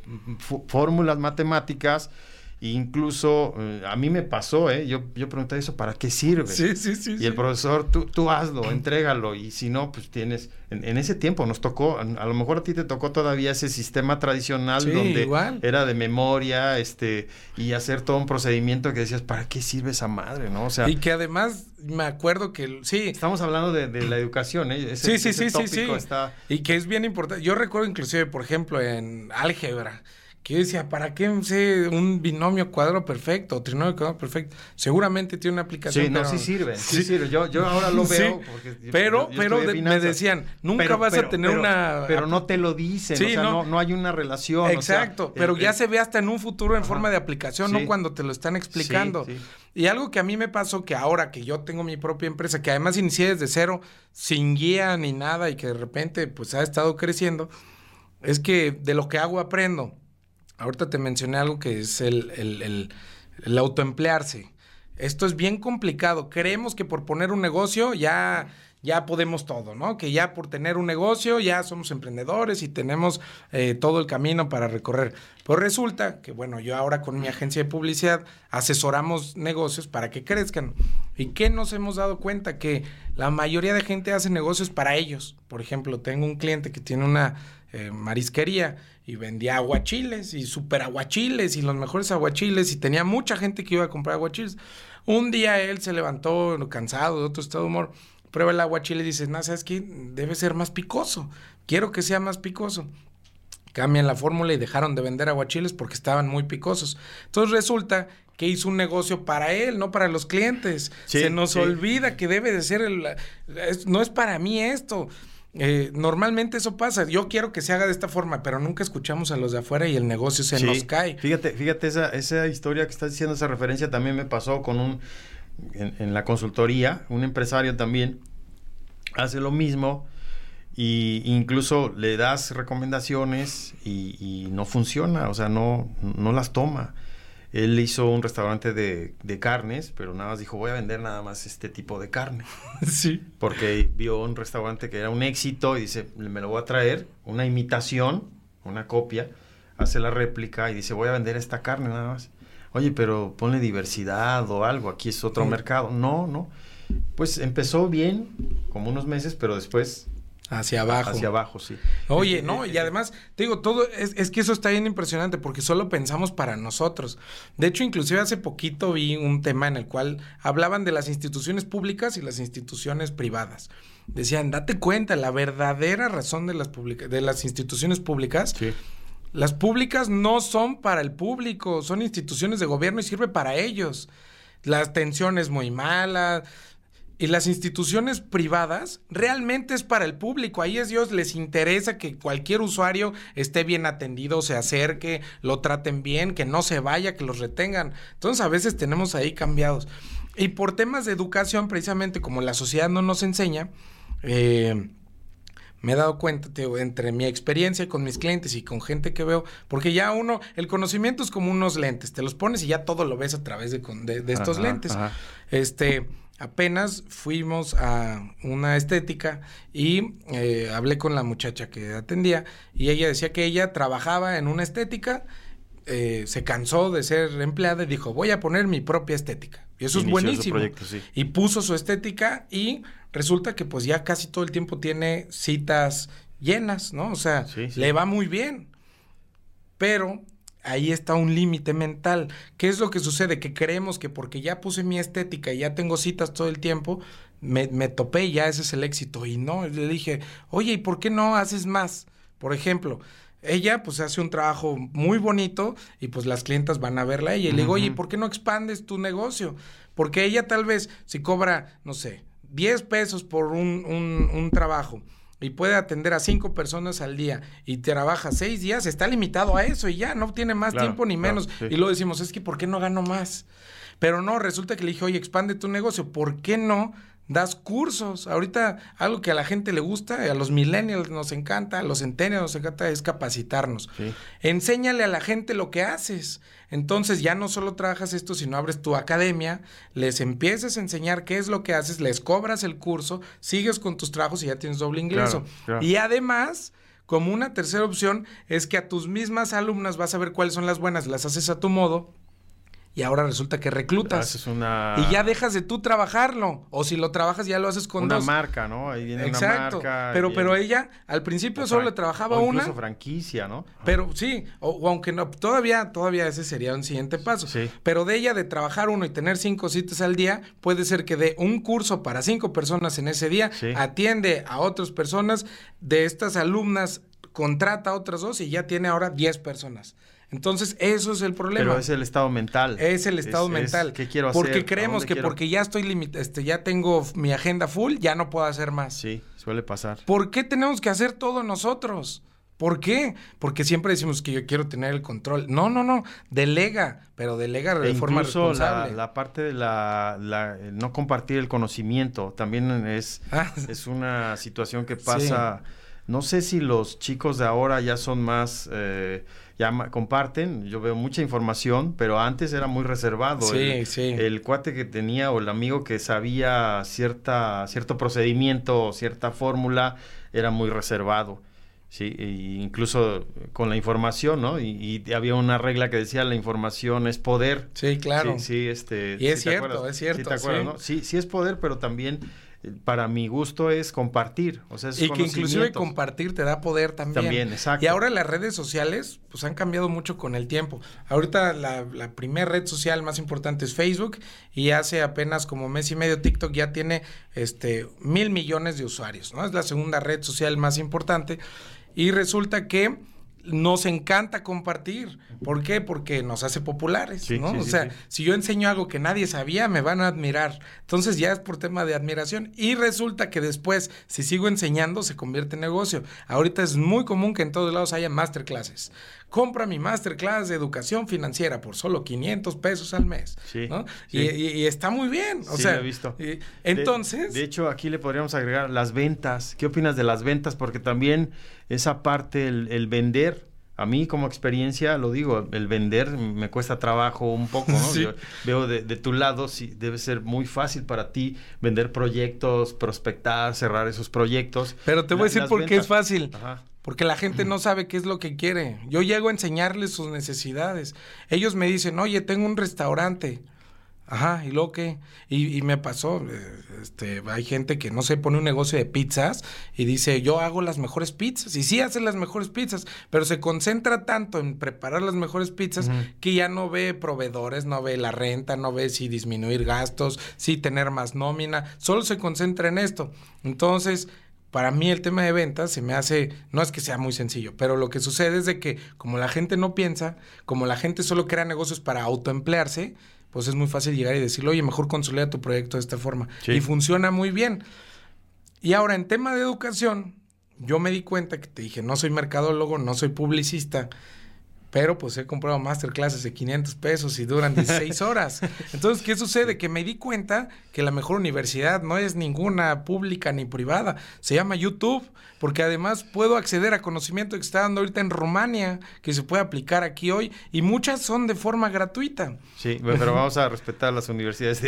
fórmulas matemáticas. E incluso eh, a mí me pasó, ¿eh? Yo, yo pregunté eso, ¿para qué sirve? Sí, sí, sí. Y el profesor, tú, tú hazlo, entrégalo. Y si no, pues tienes. En, en ese tiempo nos tocó, a lo mejor a ti te tocó todavía ese sistema tradicional Sí, donde igual. era de memoria, este, y hacer todo un procedimiento que decías, ¿para qué sirve esa madre? ¿No? O sea, Y que además me acuerdo que sí, estamos hablando de, de la educación, ¿eh? Ese- Sí, sí, ese sí, sí, sí. está- Y que es bien importante. Yo recuerdo inclusive, por ejemplo, en álgebra, que yo decía, ¿para qué sé un binomio cuadro perfecto trinomio cuadro perfecto? Seguramente tiene una aplicación. Sí, no, pero- sí sirve, sí, sirve. Yo, yo ahora lo Sí, veo porque yo- pero, yo- pero de- me decían, nunca Pero- vas pero- a tener una... Pero no te lo dicen, Sí, o sea, no. no, no hay una relación. o sea, Exacto, el- pero ya el- se ve hasta en un futuro en Ajá. forma de aplicación, Sí. no cuando te lo están explicando. Sí, sí. Y algo que a mí me pasó que ahora que yo tengo mi propia empresa, que además inicié desde cero, sin guía ni nada y que de repente pues ha estado creciendo, es que de lo que hago aprendo. Ahorita te mencioné algo que es el, el, el- autoemplearse. Esto es bien complicado. Creemos que por poner un negocio ya, ya podemos todo, ¿no? Que ya por tener un negocio ya somos emprendedores y tenemos eh, todo el camino para recorrer. Pues resulta que, bueno, yo ahora con mi agencia de publicidad asesoramos negocios para que crezcan. ¿Y qué nos hemos dado cuenta? Que la mayoría de gente hace negocios para ellos. Por ejemplo, tengo un cliente que tiene una eh, marisquería y vendía aguachiles y super aguachiles y los mejores aguachiles y tenía mucha gente que iba a comprar aguachiles. Un día él se levantó cansado, de otro estado de humor, prueba el aguachile y dice, no, ¿sabes qué? Debe ser más picoso. Quiero que sea más picoso. Cambian la fórmula y dejaron de vender aguachiles porque estaban muy picosos. Entonces resulta que hizo un negocio para él, no para los clientes. Sí, Se nos sí. olvida que debe de ser el... no es para mí esto. Eh, normalmente eso pasa. Yo quiero que se haga de esta forma, pero nunca escuchamos a los de afuera y el negocio se nos cae. Fíjate, fíjate, esa, esa historia que estás diciendo, esa referencia también me pasó con un, en, la consultoría, un empresario también hace lo mismo y incluso le das recomendaciones y, y no funciona, o sea, no, no las toma. Él hizo un restaurante de, carnes, pero nada más dijo, voy a vender nada más este tipo de carne. sí. Porque vio un restaurante que era un éxito y dice, me lo voy a traer, una imitación, una copia, hace la réplica y dice, voy a vender esta carne nada más. Oye, pero ponle diversidad o algo, aquí es otro mercado. No, no. Pues empezó bien, como unos meses, pero después Hacia abajo. Hacia abajo, sí. Oye, no, y además, te digo, todo, es, es, que eso está bien impresionante porque solo pensamos para nosotros. De hecho, inclusive hace poquito vi un tema en el cual hablaban de las instituciones públicas y las instituciones privadas. Decían, date cuenta, la verdadera razón de las, de las instituciones públicas. Las públicas no son para el público, son instituciones de gobierno y sirve para ellos. La atención es muy mala, y las instituciones privadas realmente es para el público. Ahí es Dios, les interesa que cualquier usuario esté bien atendido, se acerque, lo traten bien, que no se vaya, que los retengan. Entonces a veces tenemos ahí cambiados. Y por temas de educación, precisamente como la sociedad no nos enseña, eh, me he dado cuenta, entre mi experiencia con mis clientes y con gente que veo, porque ya uno, el conocimiento es como unos lentes, te los pones y ya todo lo ves a través de, de, estos lentes. Este apenas fuimos a una estética y eh, hablé con la muchacha que atendía y ella decía que ella trabajaba en una estética, eh, se cansó de ser empleada y dijo, voy a poner mi propia estética. Y eso es buenísimo. Y puso su estética y resulta que pues ya casi todo el tiempo tiene citas llenas, ¿no? O sea, le va muy bien. Pero ahí está un límite mental. ¿Qué es lo que sucede? Que creemos que porque ya puse mi estética y ya tengo citas todo el tiempo, me, me topé y ya ese es el éxito. Y no, le dije, oye, ¿y por qué no haces más? Por ejemplo, ella pues hace un trabajo muy bonito y pues las clientas van a verla a ella. Y le digo, oye, ¿por qué no expandes tu negocio? Porque ella tal vez si cobra, no sé, 10 pesos por un, un, un trabajo y puede atender a cinco personas al día y trabaja seis días, está limitado a eso y ya no tiene más tiempo ni menos. Y luego decimos, es que ¿por qué no gano más? Pero no, resulta que le dije, oye, expande tu negocio, ¿por qué no das cursos. Ahorita algo que a la gente le gusta, a los millennials nos encanta, a los centennials nos encanta es capacitarnos. Enséñale a la gente lo que haces. Entonces ya no solo trabajas esto, sino abres tu academia, les empiezas a enseñar qué es lo que haces, les cobras el curso, sigues con tus trabajos y ya tienes doble ingreso. Y además... Como una tercera opción es que a tus mismas alumnas vas a ver cuáles son las buenas, las haces a tu modo y ahora resulta que reclutas. Una... Y ya dejas de tú trabajarlo. O si lo trabajas, ya lo haces con una marca, ¿no? Ahí viene Exacto. una marca. Pero, pero ella al principio solo le trabajaba o incluso una. franquicia, ¿no? Pero sí, o, aunque no, todavía, todavía ese sería un siguiente paso. Sí. Pero de ella de trabajar uno y tener cinco citas al día, puede ser que dé un curso para cinco personas en ese día, atiende a otras personas, de estas alumnas contrata a otras dos y ya tiene ahora diez personas. Entonces, eso es el problema. Pero es el estado mental. Es el estado mental. ¿Qué quiero hacer? Porque creemos que porque ya estoy limitado, este, ya tengo mi agenda full, ya no puedo hacer más. Sí, suele pasar. ¿Por qué tenemos que hacer todo nosotros? ¿Por qué? Porque siempre decimos que yo quiero tener el control. No, no, no. Delega, pero delega de e forma responsable. La, la parte de la, la, no compartir el conocimiento también es, ah. es una situación que pasa. No sé si los chicos de ahora ya son más. Eh, ya comparten, yo veo mucha información, pero antes era muy reservado. Sí, el, sí. El cuate que tenía o el amigo que sabía cierta, cierto procedimiento, cierta fórmula, era muy reservado. Sí, incluso con la información, ¿no? Y, había una regla que decía la información es poder. Sí, claro. Sí, sí este. Y es cierto, es cierto. Sí, te acuerdas, ¿no? Sí, sí es poder, pero también para mi gusto es compartir. O sea, y que inclusive compartir te da poder también. También, exacto. Y ahora las redes sociales pues han cambiado mucho con el tiempo. Ahorita la, la primera red social más importante es Facebook y hace apenas como mes y medio TikTok ya tiene este mil millones de usuarios, ¿no? Es la segunda red social más importante y resulta que nos encanta compartir. ¿Por qué? Porque nos hace populares, ¿no? o sea, si yo enseño algo que nadie sabía, me van a admirar. Entonces ya es por tema de admiración. Y resulta que después, si sigo enseñando, se convierte en negocio. Ahorita es muy común que en todos lados haya masterclasses. Compra mi masterclass de educación financiera por solo 500 pesos al mes. ¿no? Y, está muy bien. O sea, he visto. entonces. De, hecho, aquí le podríamos agregar las ventas. ¿Qué opinas de las ventas? Porque también esa parte, el, vender, a mí como experiencia, lo digo, el vender me cuesta trabajo un poco, ¿no? Yo veo de, tu lado, sí, debe ser muy fácil para ti vender proyectos, prospectar, cerrar esos proyectos. Pero te voy a decir por qué es fácil. Ajá. Porque la gente no sabe qué es lo que quiere. Yo llego a enseñarles sus necesidades. Ellos me dicen, oye, tengo un restaurante. Ajá, ¿y lo que? Y, me pasó, eh, este, hay gente que, no se pone un negocio de pizzas y dice, yo hago las mejores pizzas. Y sí hace las mejores pizzas, pero se concentra tanto en preparar las mejores pizzas que ya no ve proveedores, no ve la renta, no ve si disminuir gastos, si tener más nómina, solo se concentra en esto. Entonces, para mí el tema de ventas se me hace, no es que sea muy sencillo, pero lo que sucede es de que como la gente no piensa, como la gente solo crea negocios para autoemplearse, pues es muy fácil llegar y decirle, oye, mejor consolida tu proyecto de esta forma. Y funciona muy bien. Y ahora, en tema de educación, yo me di cuenta que te dije, no soy mercadólogo, no soy publicista, pero pues he comprado masterclasses de 500 pesos y duran 16 horas. Entonces, ¿qué sucede? Que me di cuenta que la mejor universidad no es ninguna pública ni privada, se llama YouTube, porque además puedo acceder a conocimiento que está dando ahorita en Rumania, que se puede aplicar aquí hoy, y muchas son de forma gratuita. Sí, pero vamos a respetar las universidades.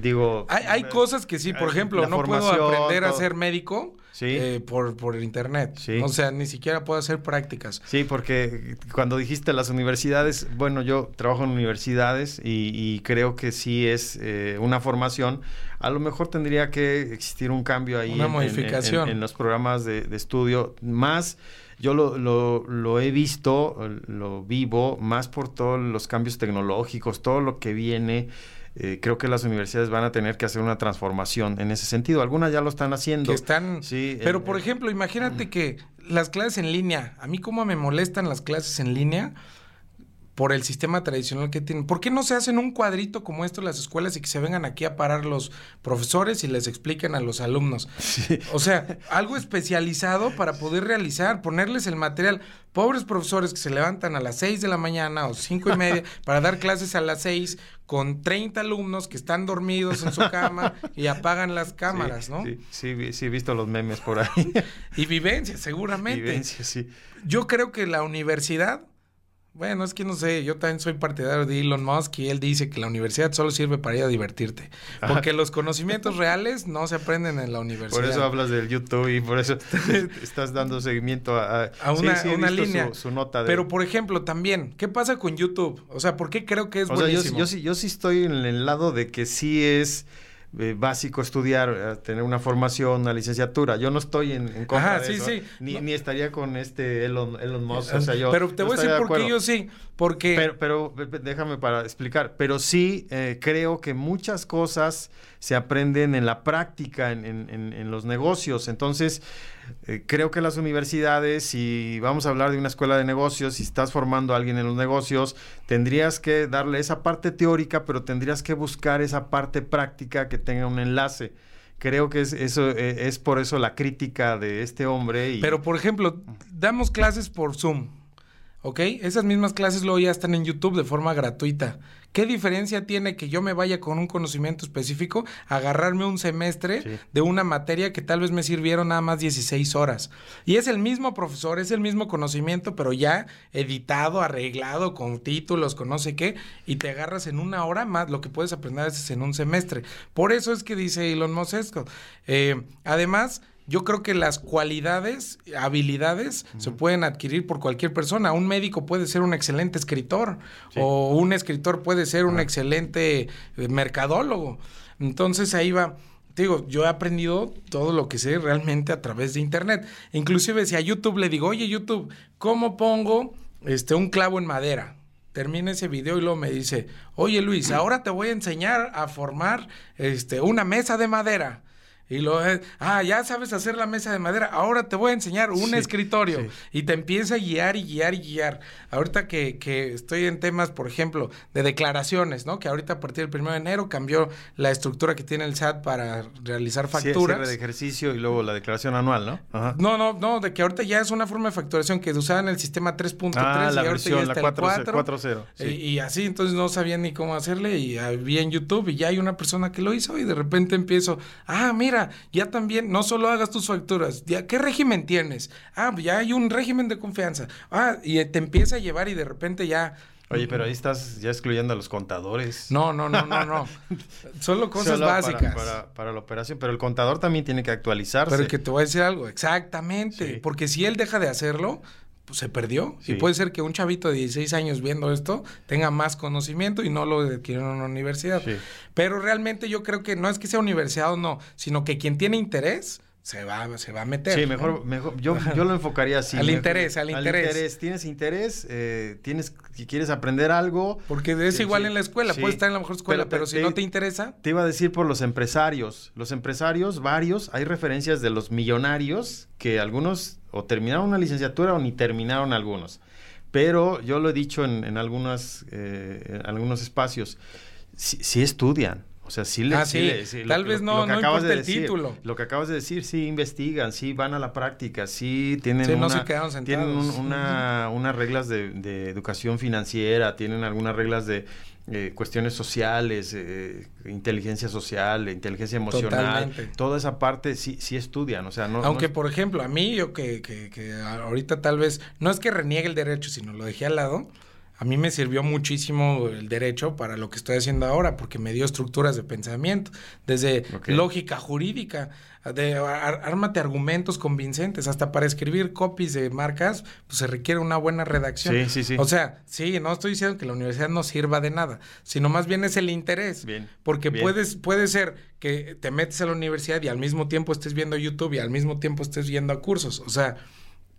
digo, hay, cosas que sí, por ejemplo, no puedo aprender a ser médico eh, por, por el internet. O sea, ni siquiera puedo hacer prácticas. Sí, porque cuando dijiste las universidades, bueno, yo trabajo en universidades y, creo que sí es eh, una formación. A lo mejor tendría que existir un cambio ahí. Una modificación. En, los programas de, estudio. Más, yo lo, lo, lo, he visto, lo vivo, más por todos los cambios tecnológicos, todo lo que viene. Eh, creo que las universidades van a tener que hacer una transformación en ese sentido. Algunas ya lo están haciendo. están. Sí. Pero, por ejemplo, imagínate que las clases en línea, a mí cómo me molestan las clases en línea por el sistema tradicional que tienen. ¿Por qué no se hacen un cuadrito como esto en las escuelas y que se vengan aquí a parar los profesores y les expliquen a los alumnos? O sea, algo especializado para poder realizar, ponerles el material. Pobres profesores que se levantan a las 6 de la mañana o cinco y media para dar clases a las 6 con 30 alumnos que están dormidos en su cama y apagan las cámaras, ¿no? Sí, sí, sí, he visto los memes por ahí. y vivencia, seguramente. Vivencia, sí. Yo creo que la universidad bueno, es que no sé, yo también soy partidario de Elon Musk y él dice que la universidad solo sirve para ir a divertirte. Porque los conocimientos reales no se aprenden en la universidad. Por eso hablas del YouTube y por eso estás dando seguimiento a, una, línea. Su, nota Pero, por ejemplo, también, ¿qué pasa con YouTube? O sea, ¿por qué creo que es buenísimo? yo, sí, yo sí estoy en el lado de que sí es eh, básico estudiar, eh, tener una formación, una licenciatura. Yo no estoy en, contra de eso, Ni, estaría con este Elon, Elon Musk. O sea, yo pero te voy a decir por qué yo sí. Porque... Pero, déjame para explicar. Pero sí eh, creo que muchas cosas se aprenden en la práctica, en, en, los negocios. Entonces, eh, creo que las universidades, si vamos a hablar de una escuela de negocios, si estás formando a alguien en los negocios, tendrías que darle esa parte teórica, pero tendrías que buscar esa parte práctica que tenga un enlace creo que es eso eh, es por eso la crítica de este hombre pero por ejemplo damos clases por Zoom ¿ok? Esas mismas clases luego ya están en YouTube de forma gratuita. ¿Qué diferencia tiene que yo me vaya con un conocimiento específico a agarrarme un semestre de una materia que tal vez me sirvieron nada más 16 horas? Y es el mismo profesor, es el mismo conocimiento, pero ya editado, arreglado, con títulos, con no sé qué, y te agarras en una hora más lo que puedes aprender a veces en un semestre. Por eso es que dice Elon Musk. Eh, además, yo creo que las cualidades, habilidades se pueden adquirir por cualquier persona. Un médico puede ser un excelente escritor o un escritor puede ser un excelente eh, mercadólogo. Entonces ahí va. Digo, yo he aprendido todo lo que sé realmente a través de internet. Inclusive si a YouTube le digo, oye YouTube, ¿cómo pongo este un clavo en madera? termina ese video y luego me dice, oye Luis, ahora te voy a enseñar a formar este, una mesa de madera. Y luego, ah, ya sabes hacer la mesa de madera, ahora te voy a enseñar un escritorio. Y te empieza a guiar y guiar y guiar. Ahorita que, que estoy en temas, por ejemplo, de declaraciones, ¿no? Que ahorita a partir del 1 de enero cambió la estructura que tiene el SAT para realizar facturas. Sí, de ejercicio y luego la declaración anual, ¿no? Ajá. No, no, no, de que ahorita ya es una forma de facturación que usaban el sistema 3.3 ah, y ahorita ya está la 4.0. Sí. Y, y, así, entonces no sabían ni cómo hacerle y vi en YouTube y ya hay una persona que lo hizo y de repente empiezo, ah, mira, ya también, no solo hagas tus facturas, ya, ¿qué régimen tienes? Ah, ya hay un régimen de confianza. Ah, y te empieza a llevar y de repente ya... Oye, pero ahí estás ya excluyendo a los contadores. No, no, no, no, no. Solo cosas básicas. Para, para, la operación, pero el contador también tiene que actualizarse. Pero que te voy a decir algo, exactamente. Porque si él deja de hacerlo, pues se perdió. Y puede ser que un chavito de 16 años viendo esto tenga más conocimiento y no lo adquirió en una universidad. Pero realmente yo creo que no es que sea universidad o no, sino que quien tiene interés se va, se va a meter. Sí, mejor, mejor yo, yo lo enfocaría así. al interés, al interés. Tienes interés, eh, tienes, si quieres aprender algo. Porque es igual en la escuela, puedes estar en la mejor escuela, pero, si no te interesa. Te iba a decir por los empresarios. Los empresarios, varios, hay referencias de los millonarios que algunos o terminaron una licenciatura o ni terminaron algunos. Pero yo lo he dicho en, en algunas, eh, en algunos espacios, si estudian. O sea, sí le... Ah, sí, tal vez no, no importa el título. Lo que acabas de decir, sí investigan, sí van a la práctica, sí tienen, una, tienen una, unas reglas de, de, educación financiera, tienen algunas reglas de eh, cuestiones sociales, eh, inteligencia social, inteligencia emocional. Toda esa parte sí, sí estudian, o sea, no... Aunque, por ejemplo, a mí, yo que, que, que ahorita tal vez, no es que reniegue el derecho, sino lo dejé al lado a mí me sirvió muchísimo el derecho para lo que estoy haciendo ahora, porque me dio estructuras de pensamiento, desde lógica jurídica, de ármate argumentos convincentes, hasta para escribir copies de marcas, pues se requiere una buena redacción. Sí, sí, sí. O sea, sí, no estoy diciendo que la universidad no sirva de nada, sino más bien es el interés. Bien. Porque puedes, puede ser que te metes a la universidad y al mismo tiempo estés viendo YouTube y al mismo tiempo estés yendo a cursos. O sea,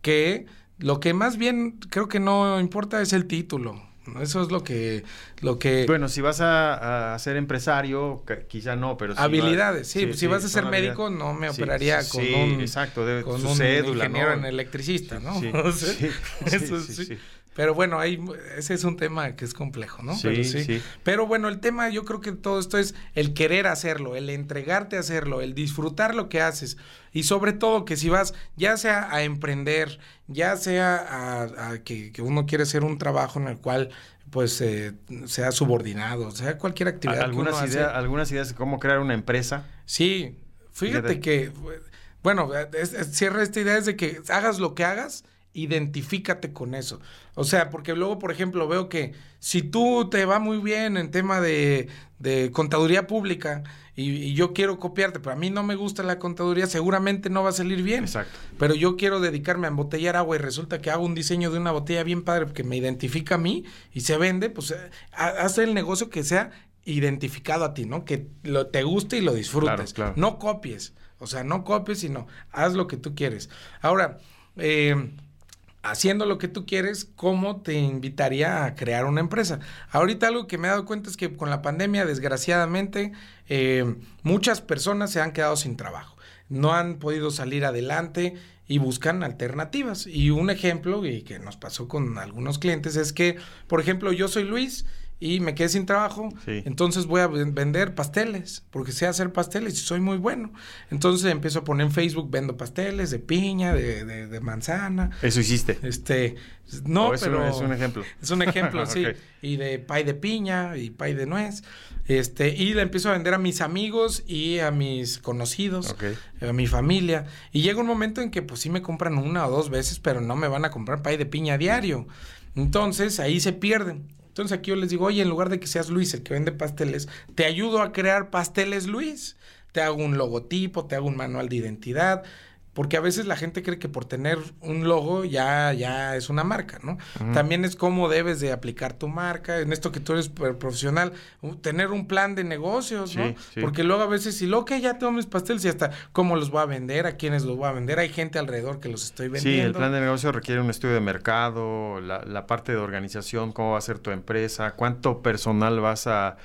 que lo que más bien creo que no importa es el título. Eso es lo que, lo que... Bueno, si vas a, a ser empresario, quizá no, pero... Si habilidades, sí, Si vas a ser médico, no me operaría con un... exacto, de, con un ingeniero en electricista, ¿no? Sí, Eso sí. Pero bueno, ahí, ese es un tema que es complejo, ¿no? Sí, sí. Pero bueno, el tema yo creo que todo esto es el querer hacerlo, el entregarte a hacerlo, el disfrutar lo que haces. Y sobre todo que si vas, ya sea a emprender, ya sea a, que, uno quiere hacer un trabajo en el cual pues eh, sea subordinado, sea cualquier actividad. ¿Algunas, ideas, ¿Algunas ideas de cómo crear una empresa? Sí, fíjate, que, bueno, cierra esta idea es de que hagas lo que hagas, identifícate con eso. O sea, porque luego, por ejemplo, veo que si tú te va muy bien en tema de, de contaduría pública y, yo quiero copiarte, pero a mí no me gusta la contaduría, seguramente no va a salir bien. Exacto. Pero yo quiero dedicarme a embotellar agua y resulta que hago un diseño de una botella bien padre que me identifica a mí y se vende, pues eh, haz el negocio que sea identificado a ti, ¿no? Que lo, te guste y lo disfrutes. No copies. O sea, no copies, sino haz lo que tú quieres. Ahora, eh, haciendo lo que tú quieres, ¿cómo te invitaría a crear una empresa? Ahorita algo que me he dado cuenta es que con la pandemia, desgraciadamente, eh, muchas personas se han quedado sin trabajo, no han podido salir adelante y buscan alternativas. Y un ejemplo, y que nos pasó con algunos clientes, es que, por ejemplo, yo soy Luis y me quedé sin trabajo, entonces voy a vender pasteles, porque sé hacer pasteles y soy muy bueno. Entonces empiezo a poner en Facebook, vendo pasteles de piña, de, de, manzana. Eso hiciste. Este, no, pero... Es un ejemplo. Es un ejemplo, sí. Y de pay de piña y pay de nuez. Este, y le empiezo a vender a mis amigos y a mis conocidos, a mi familia. Y llega un momento en que pues sí me compran una o dos veces, pero no me van a comprar pay de piña a diario. Entonces ahí se pierden. Entonces aquí yo les digo, oye, en lugar de que seas Luis el que vende pasteles, te ayudo a crear pasteles Luis. Te hago un logotipo, te hago un manual de identidad, porque a veces la gente cree que por tener un logo ya, ya es una marca, ¿no? También es cómo debes de aplicar tu marca, en esto que tú eres profesional, tener un plan de negocios, ¿no? Porque luego a veces, si lo que ya tengo mis pasteles y hasta cómo los voy a vender, a quiénes los voy a vender, hay gente alrededor que los estoy vendiendo. Sí, el plan de negocio requiere un estudio de mercado, la, la parte de organización, cómo va a ser tu empresa, cuánto personal vas a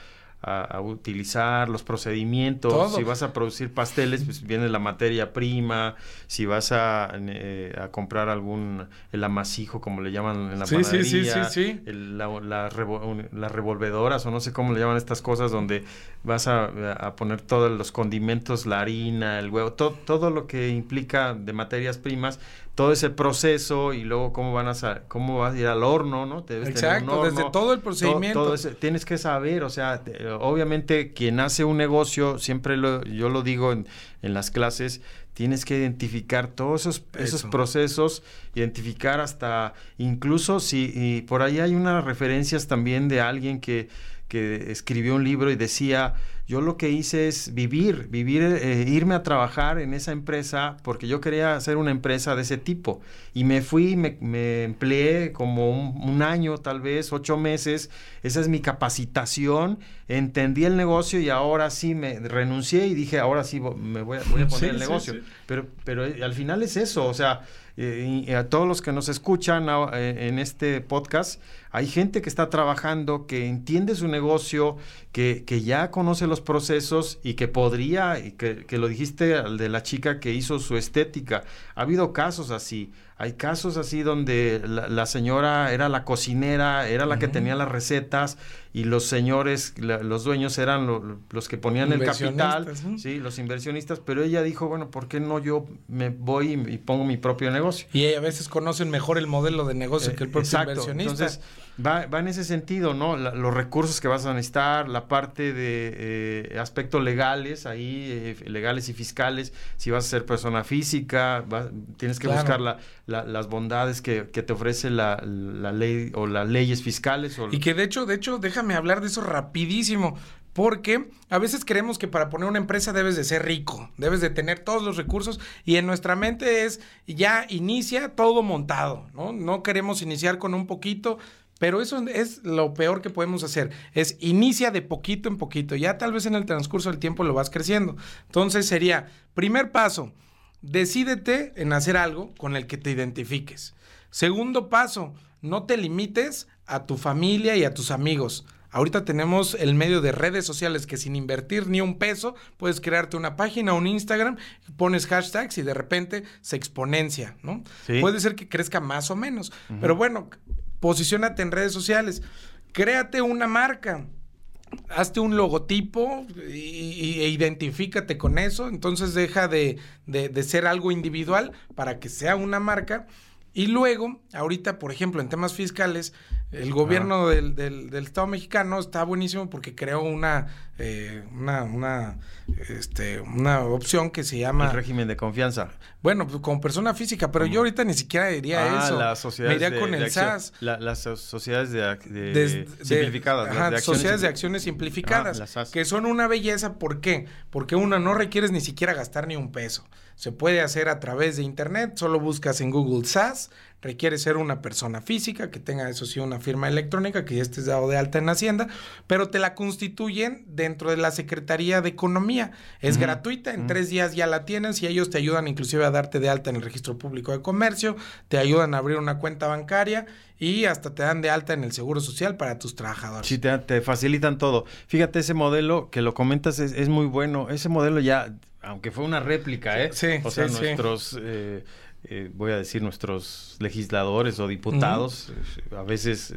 a, utilizar, los procedimientos. Si vas a producir pasteles, pues viene la materia prima. Si vas a, eh, a comprar algún, el amasijo, como le llaman en la sí, panadería. Sí, sí, la, las revolvedoras, o no sé cómo le llaman estas cosas, donde vas a, a poner todos los condimentos, la harina, el huevo, todo lo que implica de materias primas todo ese proceso y luego cómo van a cómo vas a ir al horno, ¿no? Exacto, desde todo el procedimiento. tienes que saber, o sea, obviamente quien hace un negocio, siempre lo, yo lo digo en, en las clases, tienes que identificar todos esos, esos procesos, identificar hasta, incluso si y por ahí hay unas referencias también de alguien que, que escribió un libro y decía, yo lo que hice es vivir, vivir, eh, irme a trabajar en esa empresa porque yo quería hacer una empresa de ese tipo. Y me fui, me, me empleé como un, año, tal vez, ocho meses. Esa es mi capacitación. Entendí el negocio y ahora sí me renuncié y dije, ahora sí me voy, a poner el negocio. Pero, pero eh, al final es eso, o sea, eh, y a todos los que nos escuchan en este podcast, hay gente que está trabajando, que entiende su negocio, que, que ya conoce los procesos y que podría, y que, que lo dijiste al de la chica que hizo su estética. Ha habido casos así. Hay casos así donde la, señora era la cocinera, era la que tenía las recetas y los señores, los dueños eran los que ponían el capital, sí, los inversionistas, pero ella dijo, bueno, ¿por qué no yo me voy y, pongo mi propio negocio? Y a veces conocen mejor el modelo de negocio que el propio exacto. inversionista. Entonces, va, va en ese sentido, ¿no? los recursos que vas a necesitar, la parte de eh, aspectos legales, ahí, eh, legales y fiscales, si vas a ser persona física, tienes que buscar la, las bondades que, te ofrece la, ley o las leyes fiscales. Y que de hecho, de hecho, déjame hablar de eso rapidísimo. Porque a veces creemos que para poner una empresa debes de ser rico, debes de tener todos los recursos y en nuestra mente es ya inicia todo montado, ¿no? No queremos iniciar con un poquito, pero eso es lo peor que podemos hacer, es inicia de poquito en poquito, ya tal vez en el transcurso del tiempo lo vas creciendo. Entonces sería, primer paso, decídete en hacer algo con el que te identifiques. Segundo paso, no te limites a tu familia y a tus amigos. Ahorita tenemos el medio de redes sociales que sin invertir ni un peso puedes crearte una página, un Instagram, pones hashtags y de repente se exponencia, ¿no? Puede ser que crezca más o menos, pero bueno, posicionate en redes sociales, créate una marca hazte un logotipo y, e identifícate con eso. Entonces deja de, de, ser algo individual para que sea una marca. Y luego, ahorita, por ejemplo, en temas fiscales, el gobierno del, del, Estado mexicano está buenísimo porque creó una, eh, una, una, este, una opción que se llama... El régimen de confianza. Bueno, pues como persona física, pero yo ahorita ni siquiera diría ah, eso. Las sociedades Me iría con el SAS. las sociedades de, simplificadas. Ajá, sociedades de acciones simplificadas. que son una belleza. ¿Por qué? Porque una, no requieres ni siquiera gastar ni un peso. Se puede hacer a través de internet. Solo buscas en Google SAS requiere ser una persona física, que tenga eso sí una firma electrónica, que ya estés dado de alta en Hacienda, pero te la constituyen dentro de la Secretaría de Economía. Es gratuita, en tres días ya la tienes y ellos te ayudan inclusive a darte de alta en el registro público de comercio, te ayudan a abrir una cuenta bancaria y hasta te dan de alta en el seguro social para tus trabajadores. Sí, te, facilitan todo. Fíjate, ese modelo que lo comentas es, muy bueno. Ese modelo ya, aunque fue una réplica, ¿eh? Sí, o sea, nuestros... Eh, eh, voy a decir, nuestros legisladores o diputados eh, a veces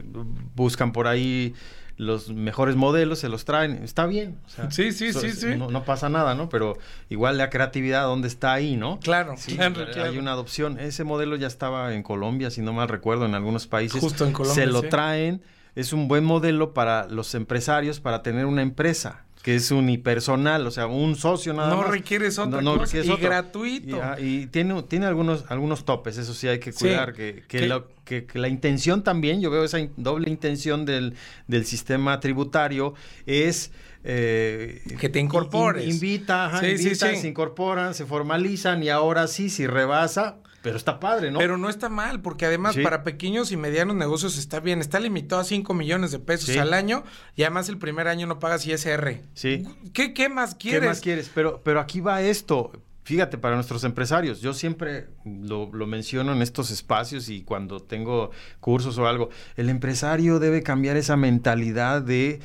buscan por ahí los mejores modelos, se los traen, está bien. sí, sí, sí, sí. No, pasa nada, ¿no? Pero igual la creatividad, ¿dónde está ahí, no? Claro, sí, Hay una adopción. Ese modelo ya estaba en Colombia, si no mal recuerdo, en algunos países. Justo en Colombia. Se lo traen. Es un buen modelo para los empresarios para tener una empresa que es unipersonal, o sea, un socio nada no más. Requieres otra no, cosa y gratuito. Ah, y, tiene, tiene algunos, algunos topes, eso sí hay que cuidar, que, que, la intención también, yo veo esa doble intención del, del sistema tributario, es... Eh, que te incorpores. invita, ajá, se incorporan, se formalizan y ahora sí, si rebasa, pero está padre, ¿no? Pero no está mal, porque además para pequeños y medianos negocios está bien. Está limitado a 5 millones de pesos al año y además el primer año no pagas ISR. Sí. ¿Qué, qué más quieres? ¿Qué más quieres? Pero, pero aquí va esto. Fíjate, para nuestros empresarios, yo siempre lo, lo, menciono en estos espacios y cuando tengo cursos o algo, el empresario debe cambiar esa mentalidad de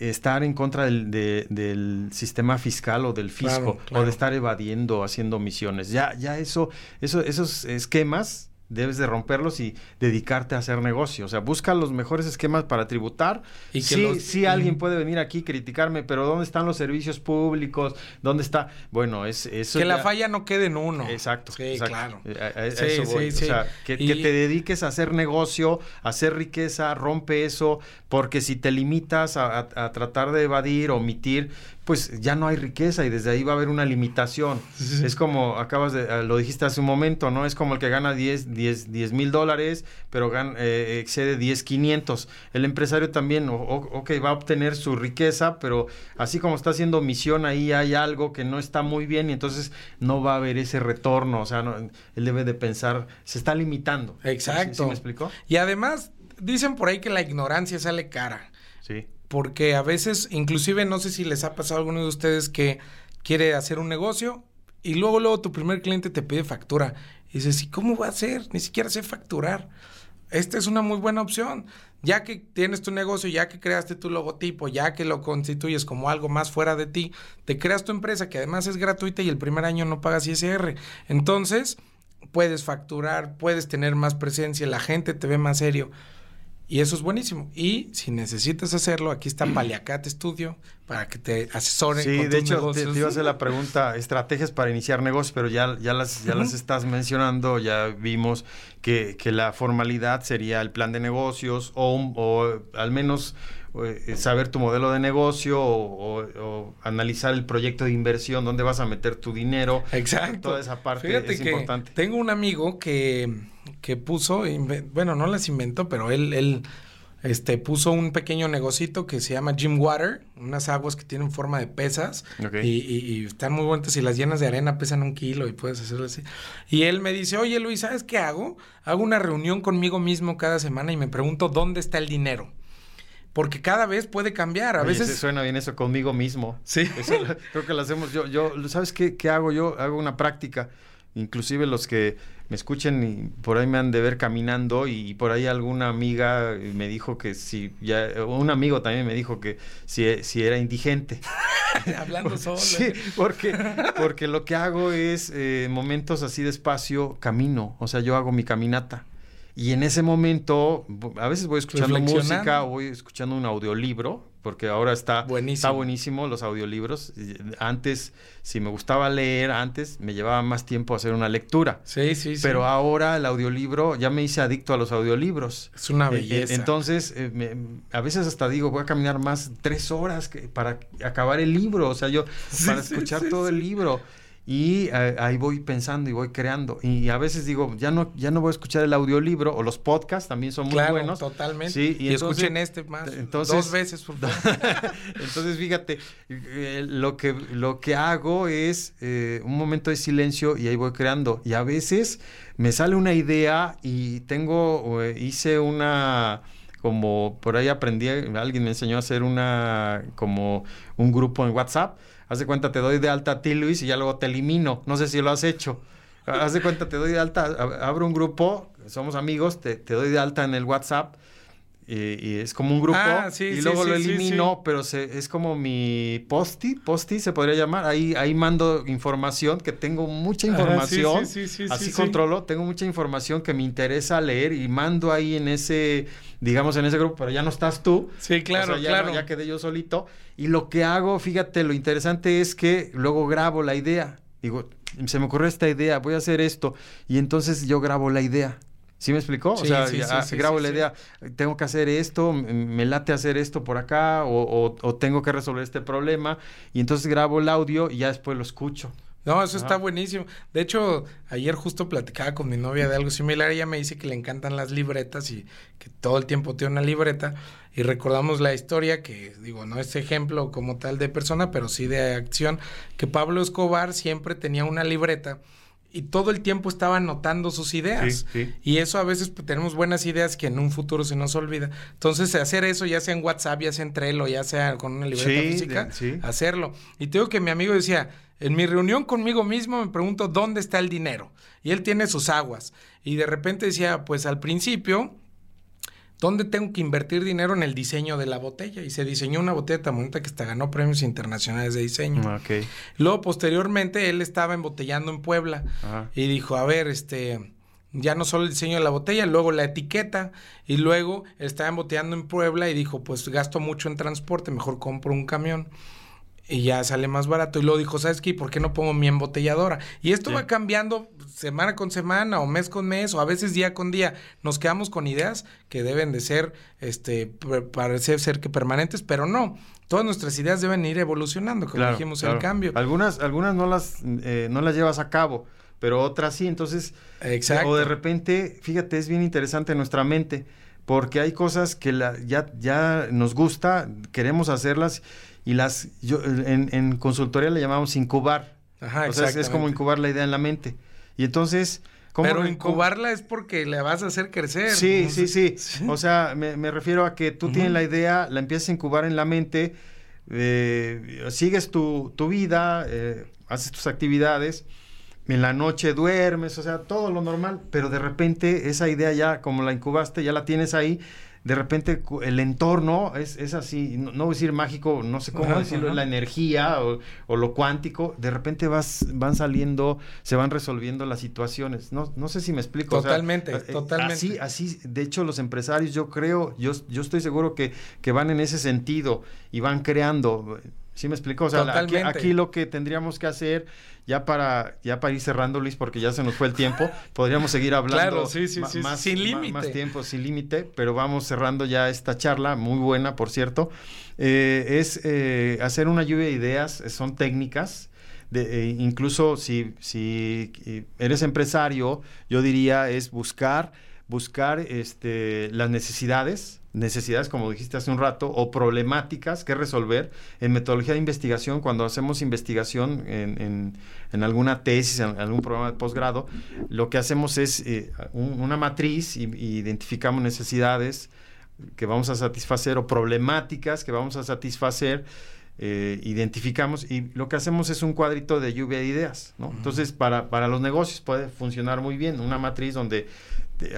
estar en contra del, del, sistema fiscal o del fisco o de estar evadiendo, haciendo misiones. Ya, ya eso, eso, esos esquemas debes de romperlos y dedicarte a hacer negocio. O sea, busca los mejores esquemas para tributar. Y que sí, alguien puede venir aquí y criticarme, pero ¿dónde están los servicios públicos? ¿Dónde está? Bueno, es eso. Que la falla no quede en uno. Exacto. Sí, claro. sí, sí, o sea, que, te dediques a hacer negocio, a hacer riqueza, rompe eso, porque si te limitas a, a tratar de evadir, omitir, pues ya no hay riqueza y desde ahí va a haber una limitación. Es como, acabas de, lo dijiste hace un momento, ¿no? Es como el que gana 10 mil dólares, pero eh, excede 10 500. El empresario también, ok, va a obtener su riqueza, pero así como está haciendo misión, ahí hay algo que no está muy bien y entonces no va a haber ese retorno. O sea, él debe de pensar, se está limitando. Exacto. ¿Sí, me explicó? Y además, dicen por ahí que la ignorancia sale cara. Sí porque a veces, inclusive no sé si les ha pasado a alguno de ustedes que quiere hacer un negocio y luego, luego tu primer cliente te pide factura. Y dices, ¿y cómo va a ser? Ni siquiera sé facturar. Esta es una muy buena opción. Ya que tienes tu negocio, ya que creaste tu logotipo, ya que lo constituyes como algo más fuera de ti, te creas tu empresa que además es gratuita y el primer año no pagas ISR. Entonces, puedes facturar, puedes tener más presencia, la gente te ve más serio. Y eso es buenísimo. Y si necesitas hacerlo, aquí está Paliacate Studio para que te asesoren. Sí, de hecho, te, iba a hacer la pregunta, estrategias para iniciar negocios, pero ya, ya, las, ya las estás mencionando, ya vimos que, que, la formalidad sería el plan de negocios o, o al menos saber tu modelo de negocio o, analizar el proyecto de inversión, dónde vas a meter tu dinero. Exacto. Toda esa parte es importante. Tengo un amigo que, que puso, bueno, no las inventó, pero él, él este, puso un pequeño negocito que se llama Gym Water, unas aguas que tienen forma de pesas y, están muy buenas. Si las llenas de arena pesan un kilo y puedes hacerlo así. Y él me dice, oye Luis, ¿sabes qué hago? Hago una reunión conmigo mismo cada semana y me pregunto dónde está el dinero porque cada vez puede cambiar. A veces suena bien eso conmigo mismo. Sí. creo que lo hacemos yo. Yo, ¿sabes qué, qué hago? Yo hago una práctica. Inclusive los que me escuchen y por ahí me han de ver caminando y por ahí alguna amiga me dijo que si ya un amigo también me dijo que si, si era indigente. Hablando solo. Sí, porque porque lo que hago es eh, momentos así de espacio camino, o sea, yo hago mi caminata. Y en ese momento, a veces voy escuchando música voy escuchando un audiolibro, porque ahora está buenísimo. está buenísimo los audiolibros. Antes, si me gustaba leer, antes me llevaba más tiempo hacer una lectura. Sí, sí, sí. Pero ahora el audiolibro, ya me hice adicto a los audiolibros. Es una eh, eh, belleza. entonces, eh, a veces hasta digo, voy a caminar más tres horas que, para acabar el libro. O sea, yo, para escuchar todo el libro y eh, ahí voy pensando y voy creando. Y a veces digo, ya no, ya no voy a escuchar el audiolibro o los podcasts también son muy claro, buenos. totalmente. Sí, y, escuchen este más dos veces, por entonces, fíjate, eh, lo, que, lo que hago es eh, un momento de silencio y ahí voy creando. Y a veces me sale una idea y tengo, hice una como por ahí aprendí, alguien me enseñó a hacer una, como un grupo en WhatsApp haz de cuenta, te doy de alta a ti, Luis, y ya luego te elimino. No sé si lo has hecho. Haz de cuenta, te doy de alta, abro un grupo, somos amigos, te, te doy de alta en el WhatsApp. Y, es como un grupo ah, y luego lo elimino, pero se, es como mi posti, posti se podría llamar. Ahí, ahí mando información, que tengo mucha información. así controlo, tengo mucha información que me interesa leer y mando ahí en ese, digamos, en ese grupo, pero ya no estás tú. Sí, claro, ya claro. ya quedé yo solito. Y lo que hago, fíjate, lo interesante es que luego grabo la idea. Digo, se me ocurrió esta idea, voy a hacer esto. Y entonces yo grabo la idea. ¿Sí me explicó? o sea, grabo la idea, tengo que hacer esto, me late hacer esto por acá, o, o, tengo que resolver este problema, y entonces grabo el audio y ya después lo escucho. No, eso está buenísimo. De hecho, ayer justo platicaba con mi novia de algo similar. Ella me dice que le encantan las libretas y que todo el tiempo tiene una libreta. Y recordamos la historia, que digo, no es ejemplo como tal de persona, pero sí de acción, que Pablo Escobar siempre tenía una libreta y todo el tiempo estaba anotando sus ideas. Y eso a veces pues, tenemos buenas ideas que en un futuro se nos olvida. Entonces, hacer eso, ya sea en WhatsApp, ya sea en Trello, ya sea con una libreta física, hacerlo. Y tengo que mi amigo decía, en mi reunión conmigo mismo me pregunto dónde está el dinero. Y él tiene sus aguas. Y de repente decía, pues al principio ¿Dónde tengo que invertir dinero en el diseño de la botella? Y se diseñó una botella tan bonita que hasta ganó premios internacionales de diseño. Ah. Luego, posteriormente, él estaba embotellando en Puebla Ajá. y dijo, a ver, este, ya no solo el diseño de la botella, luego la etiqueta, y luego estaba embotellando en Puebla y dijo, pues gasto mucho en transporte, mejor compro un camión. Y ya sale más barato. Y luego dijo, ¿sabes qué? ¿Por qué no pongo mi embotelladora? Y esto Sí. va cambiando semana con semana, o mes con mes, o a veces día con día. Nos quedamos con ideas que deben de ser, este, parece ser que permanentes, pero no. Todas nuestras ideas deben ir evolucionando, como Claro, dijimos, claro. el cambio. Algunas, algunas no las, eh, no las llevas a cabo, pero otras sí. Entonces, Exacto. o de repente, fíjate, es bien interesante nuestra mente, porque hay cosas que la, ya, ya nos gusta, queremos hacerlas y las, yo, en, en consultoría le llamamos incubar. Ajá, o sea, es- como incubar la idea en la mente. Y entonces, ¿cómo Pero incubarla es porque la vas a hacer crecer. Sí, ¿no? sí, sí, O sea, me, me refiero a que tú tienes la idea, la empiezas a incubar en la mente, eh, sigues tu, tu vida, eh, haces tus actividades, en la noche duermes, o sea, todo lo normal, pero de repente esa idea ya, como la incubaste, ya la tienes ahí, de repente el entorno es, es así, no, no voy a decir mágico, no sé cómo Ajá, decirlo, ajá. la energía o, o lo cuántico, de repente vas, van saliendo, se van resolviendo las situaciones. No, no sé si me explico. o sea, Totalmente, eh, totalmente. Así, así, de hecho, los empresarios, yo creo, yo, yo estoy seguro que, que van en ese sentido y van creando. ¿Sí me explico? O sea, aquí, lo que tendríamos que hacer, ya para, ya para ir cerrando, Luis, porque ya se nos fue el tiempo, podríamos seguir hablando Claro, sí, sí, ma- sí, más, sin límite. más tiempo, sin límite, pero vamos cerrando ya esta charla, muy buena, por cierto. Eh, es eh, hacer una lluvia de ideas, eh, son técnicas. De, eh, incluso si, si eh, eres empresario, yo diría es buscar, buscar este, las necesidades, necesidades como dijiste hace un rato, o problemáticas que resolver. En metodología de investigación, cuando hacemos investigación en, en- en alguna tesis, en algún programa de posgrado, lo que hacemos es eh, un- una matriz y, y identificamos necesidades que vamos a satisfacer o problemáticas que vamos a satisfacer eh, identificamos y lo que hacemos es un cuadrito de lluvia de ideas, ¿no? Entonces, para, para los negocios puede funcionar muy bien, una matriz donde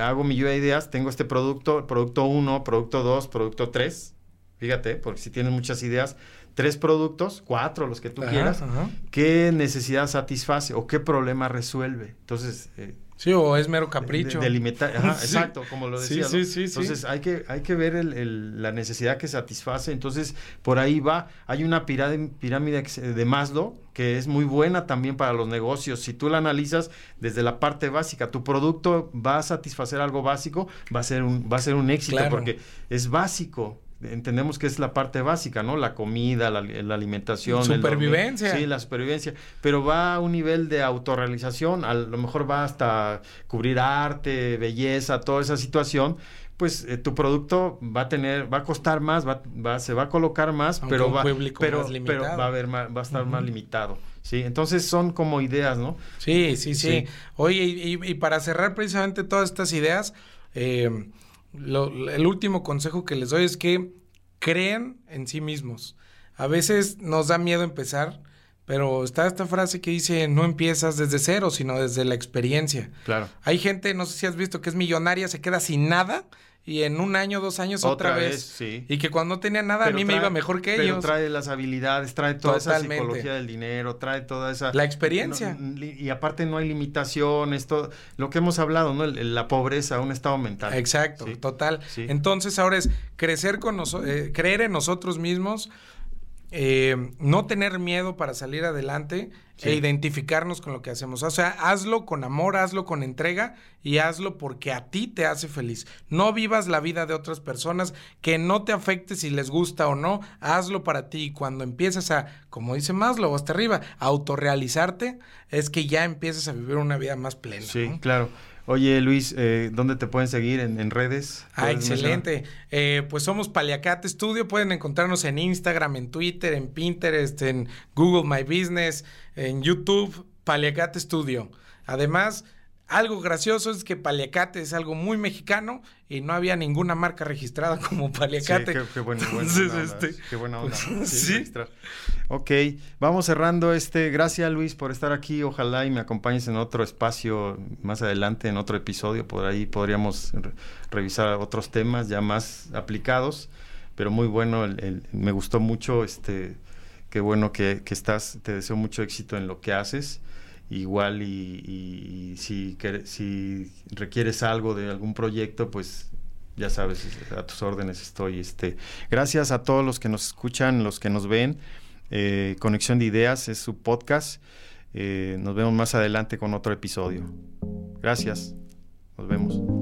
hago mi lluvia de ideas, tengo este producto, producto 1, producto 2, producto 3, fíjate, porque si tienes muchas ideas, tres productos, cuatro, los que tú Ajá, quieras, ajá. ¿qué necesidad satisface o qué problema resuelve? Entonces, eh, Sí, o es mero capricho. de- delimitar, ajá, Sí. exacto, como lo decía. sí, ¿no? sí, sí. Entonces hay que, hay que ver el- el- la necesidad que satisface. Entonces, por ahí va. Hay una pirámide, de Maslow que es muy buena también para los negocios. Si tú la analizas desde la parte básica, tu producto va a satisfacer algo básico, va a ser un, va a ser un éxito Claro. porque es básico. Entendemos que es la parte básica, ¿no? La comida, la, la alimentación. el dormir. Supervivencia. Sí, la supervivencia. Pero va a un nivel de autorrealización, a lo mejor va hasta cubrir arte, belleza, toda esa situación. Pues eh, tu producto va a tener, va a costar más, va, va- se va a colocar más, Aunque pero va, pero, pero va a haber más- va a estar más limitado. Sí, entonces son como ideas, ¿no? Sí, sí, sí. Sí. Oye, y, y- y para cerrar precisamente todas estas ideas, eh, lo- el último consejo que les doy es que crean en sí mismos. A veces nos da miedo empezar, pero está esta frase que dice, no empiezas desde cero, sino desde la experiencia. Claro. Hay gente, no sé si has visto, que es millonaria, se queda sin nada y en un año, dos años otra, Otra vez. vez, sí. Y que cuando no tenía nada, a mí me iba mejor que pero ellos. trae las habilidades, trae toda Totalmente. esa psicología del dinero, trae toda esa... La experiencia. No, y aparte no hay limitaciones, todo lo que hemos hablado, ¿no? La pobreza, un estado mental. Exacto, Sí. total. Sí. Entonces ahora es crecer con nosotros, creer en nosotros mismos, eh, no tener miedo para salir adelante Sí. e identificarnos con lo que hacemos. O sea, hazlo con amor, hazlo con entrega y hazlo porque a ti te hace feliz. No vivas la vida de otras personas, que no te afecte si les gusta o no, hazlo para ti. Y cuando empiezas a, como dice Maslow, hasta arriba, a autorrealizarte, es que ya empiezas a vivir una vida más plena. Sí, ¿no? claro. Oye, Luis, eh, ¿dónde te pueden seguir? ¿En, en redes? Ah, excelente. Eh, pues somos Paliacate Studio. Pueden encontrarnos en Instagram, en Twitter, en Pinterest, en Google My Business, en YouTube, Paliacate Studio. Además, Algo gracioso es que paliacate es algo muy mexicano y no había ninguna marca registrada como paliacate. Sí, qué, buena, onda, este, qué buena onda. Sí, Ok, vamos cerrando este. Gracias Luis por estar aquí. Ojalá y me acompañes en otro espacio más adelante, en otro episodio. Por ahí podríamos revisar otros temas ya más aplicados. Pero muy bueno, me gustó mucho. Este, qué bueno que, que estás. Te deseo mucho éxito en lo que haces igual y, si, requieres algo de algún proyecto, pues ya sabes, a tus órdenes estoy. Este, gracias a todos los que nos escuchan, los que nos ven. Eh, Conexión de Ideas es su podcast. Eh, nos vemos más adelante con otro episodio. Gracias. Nos vemos.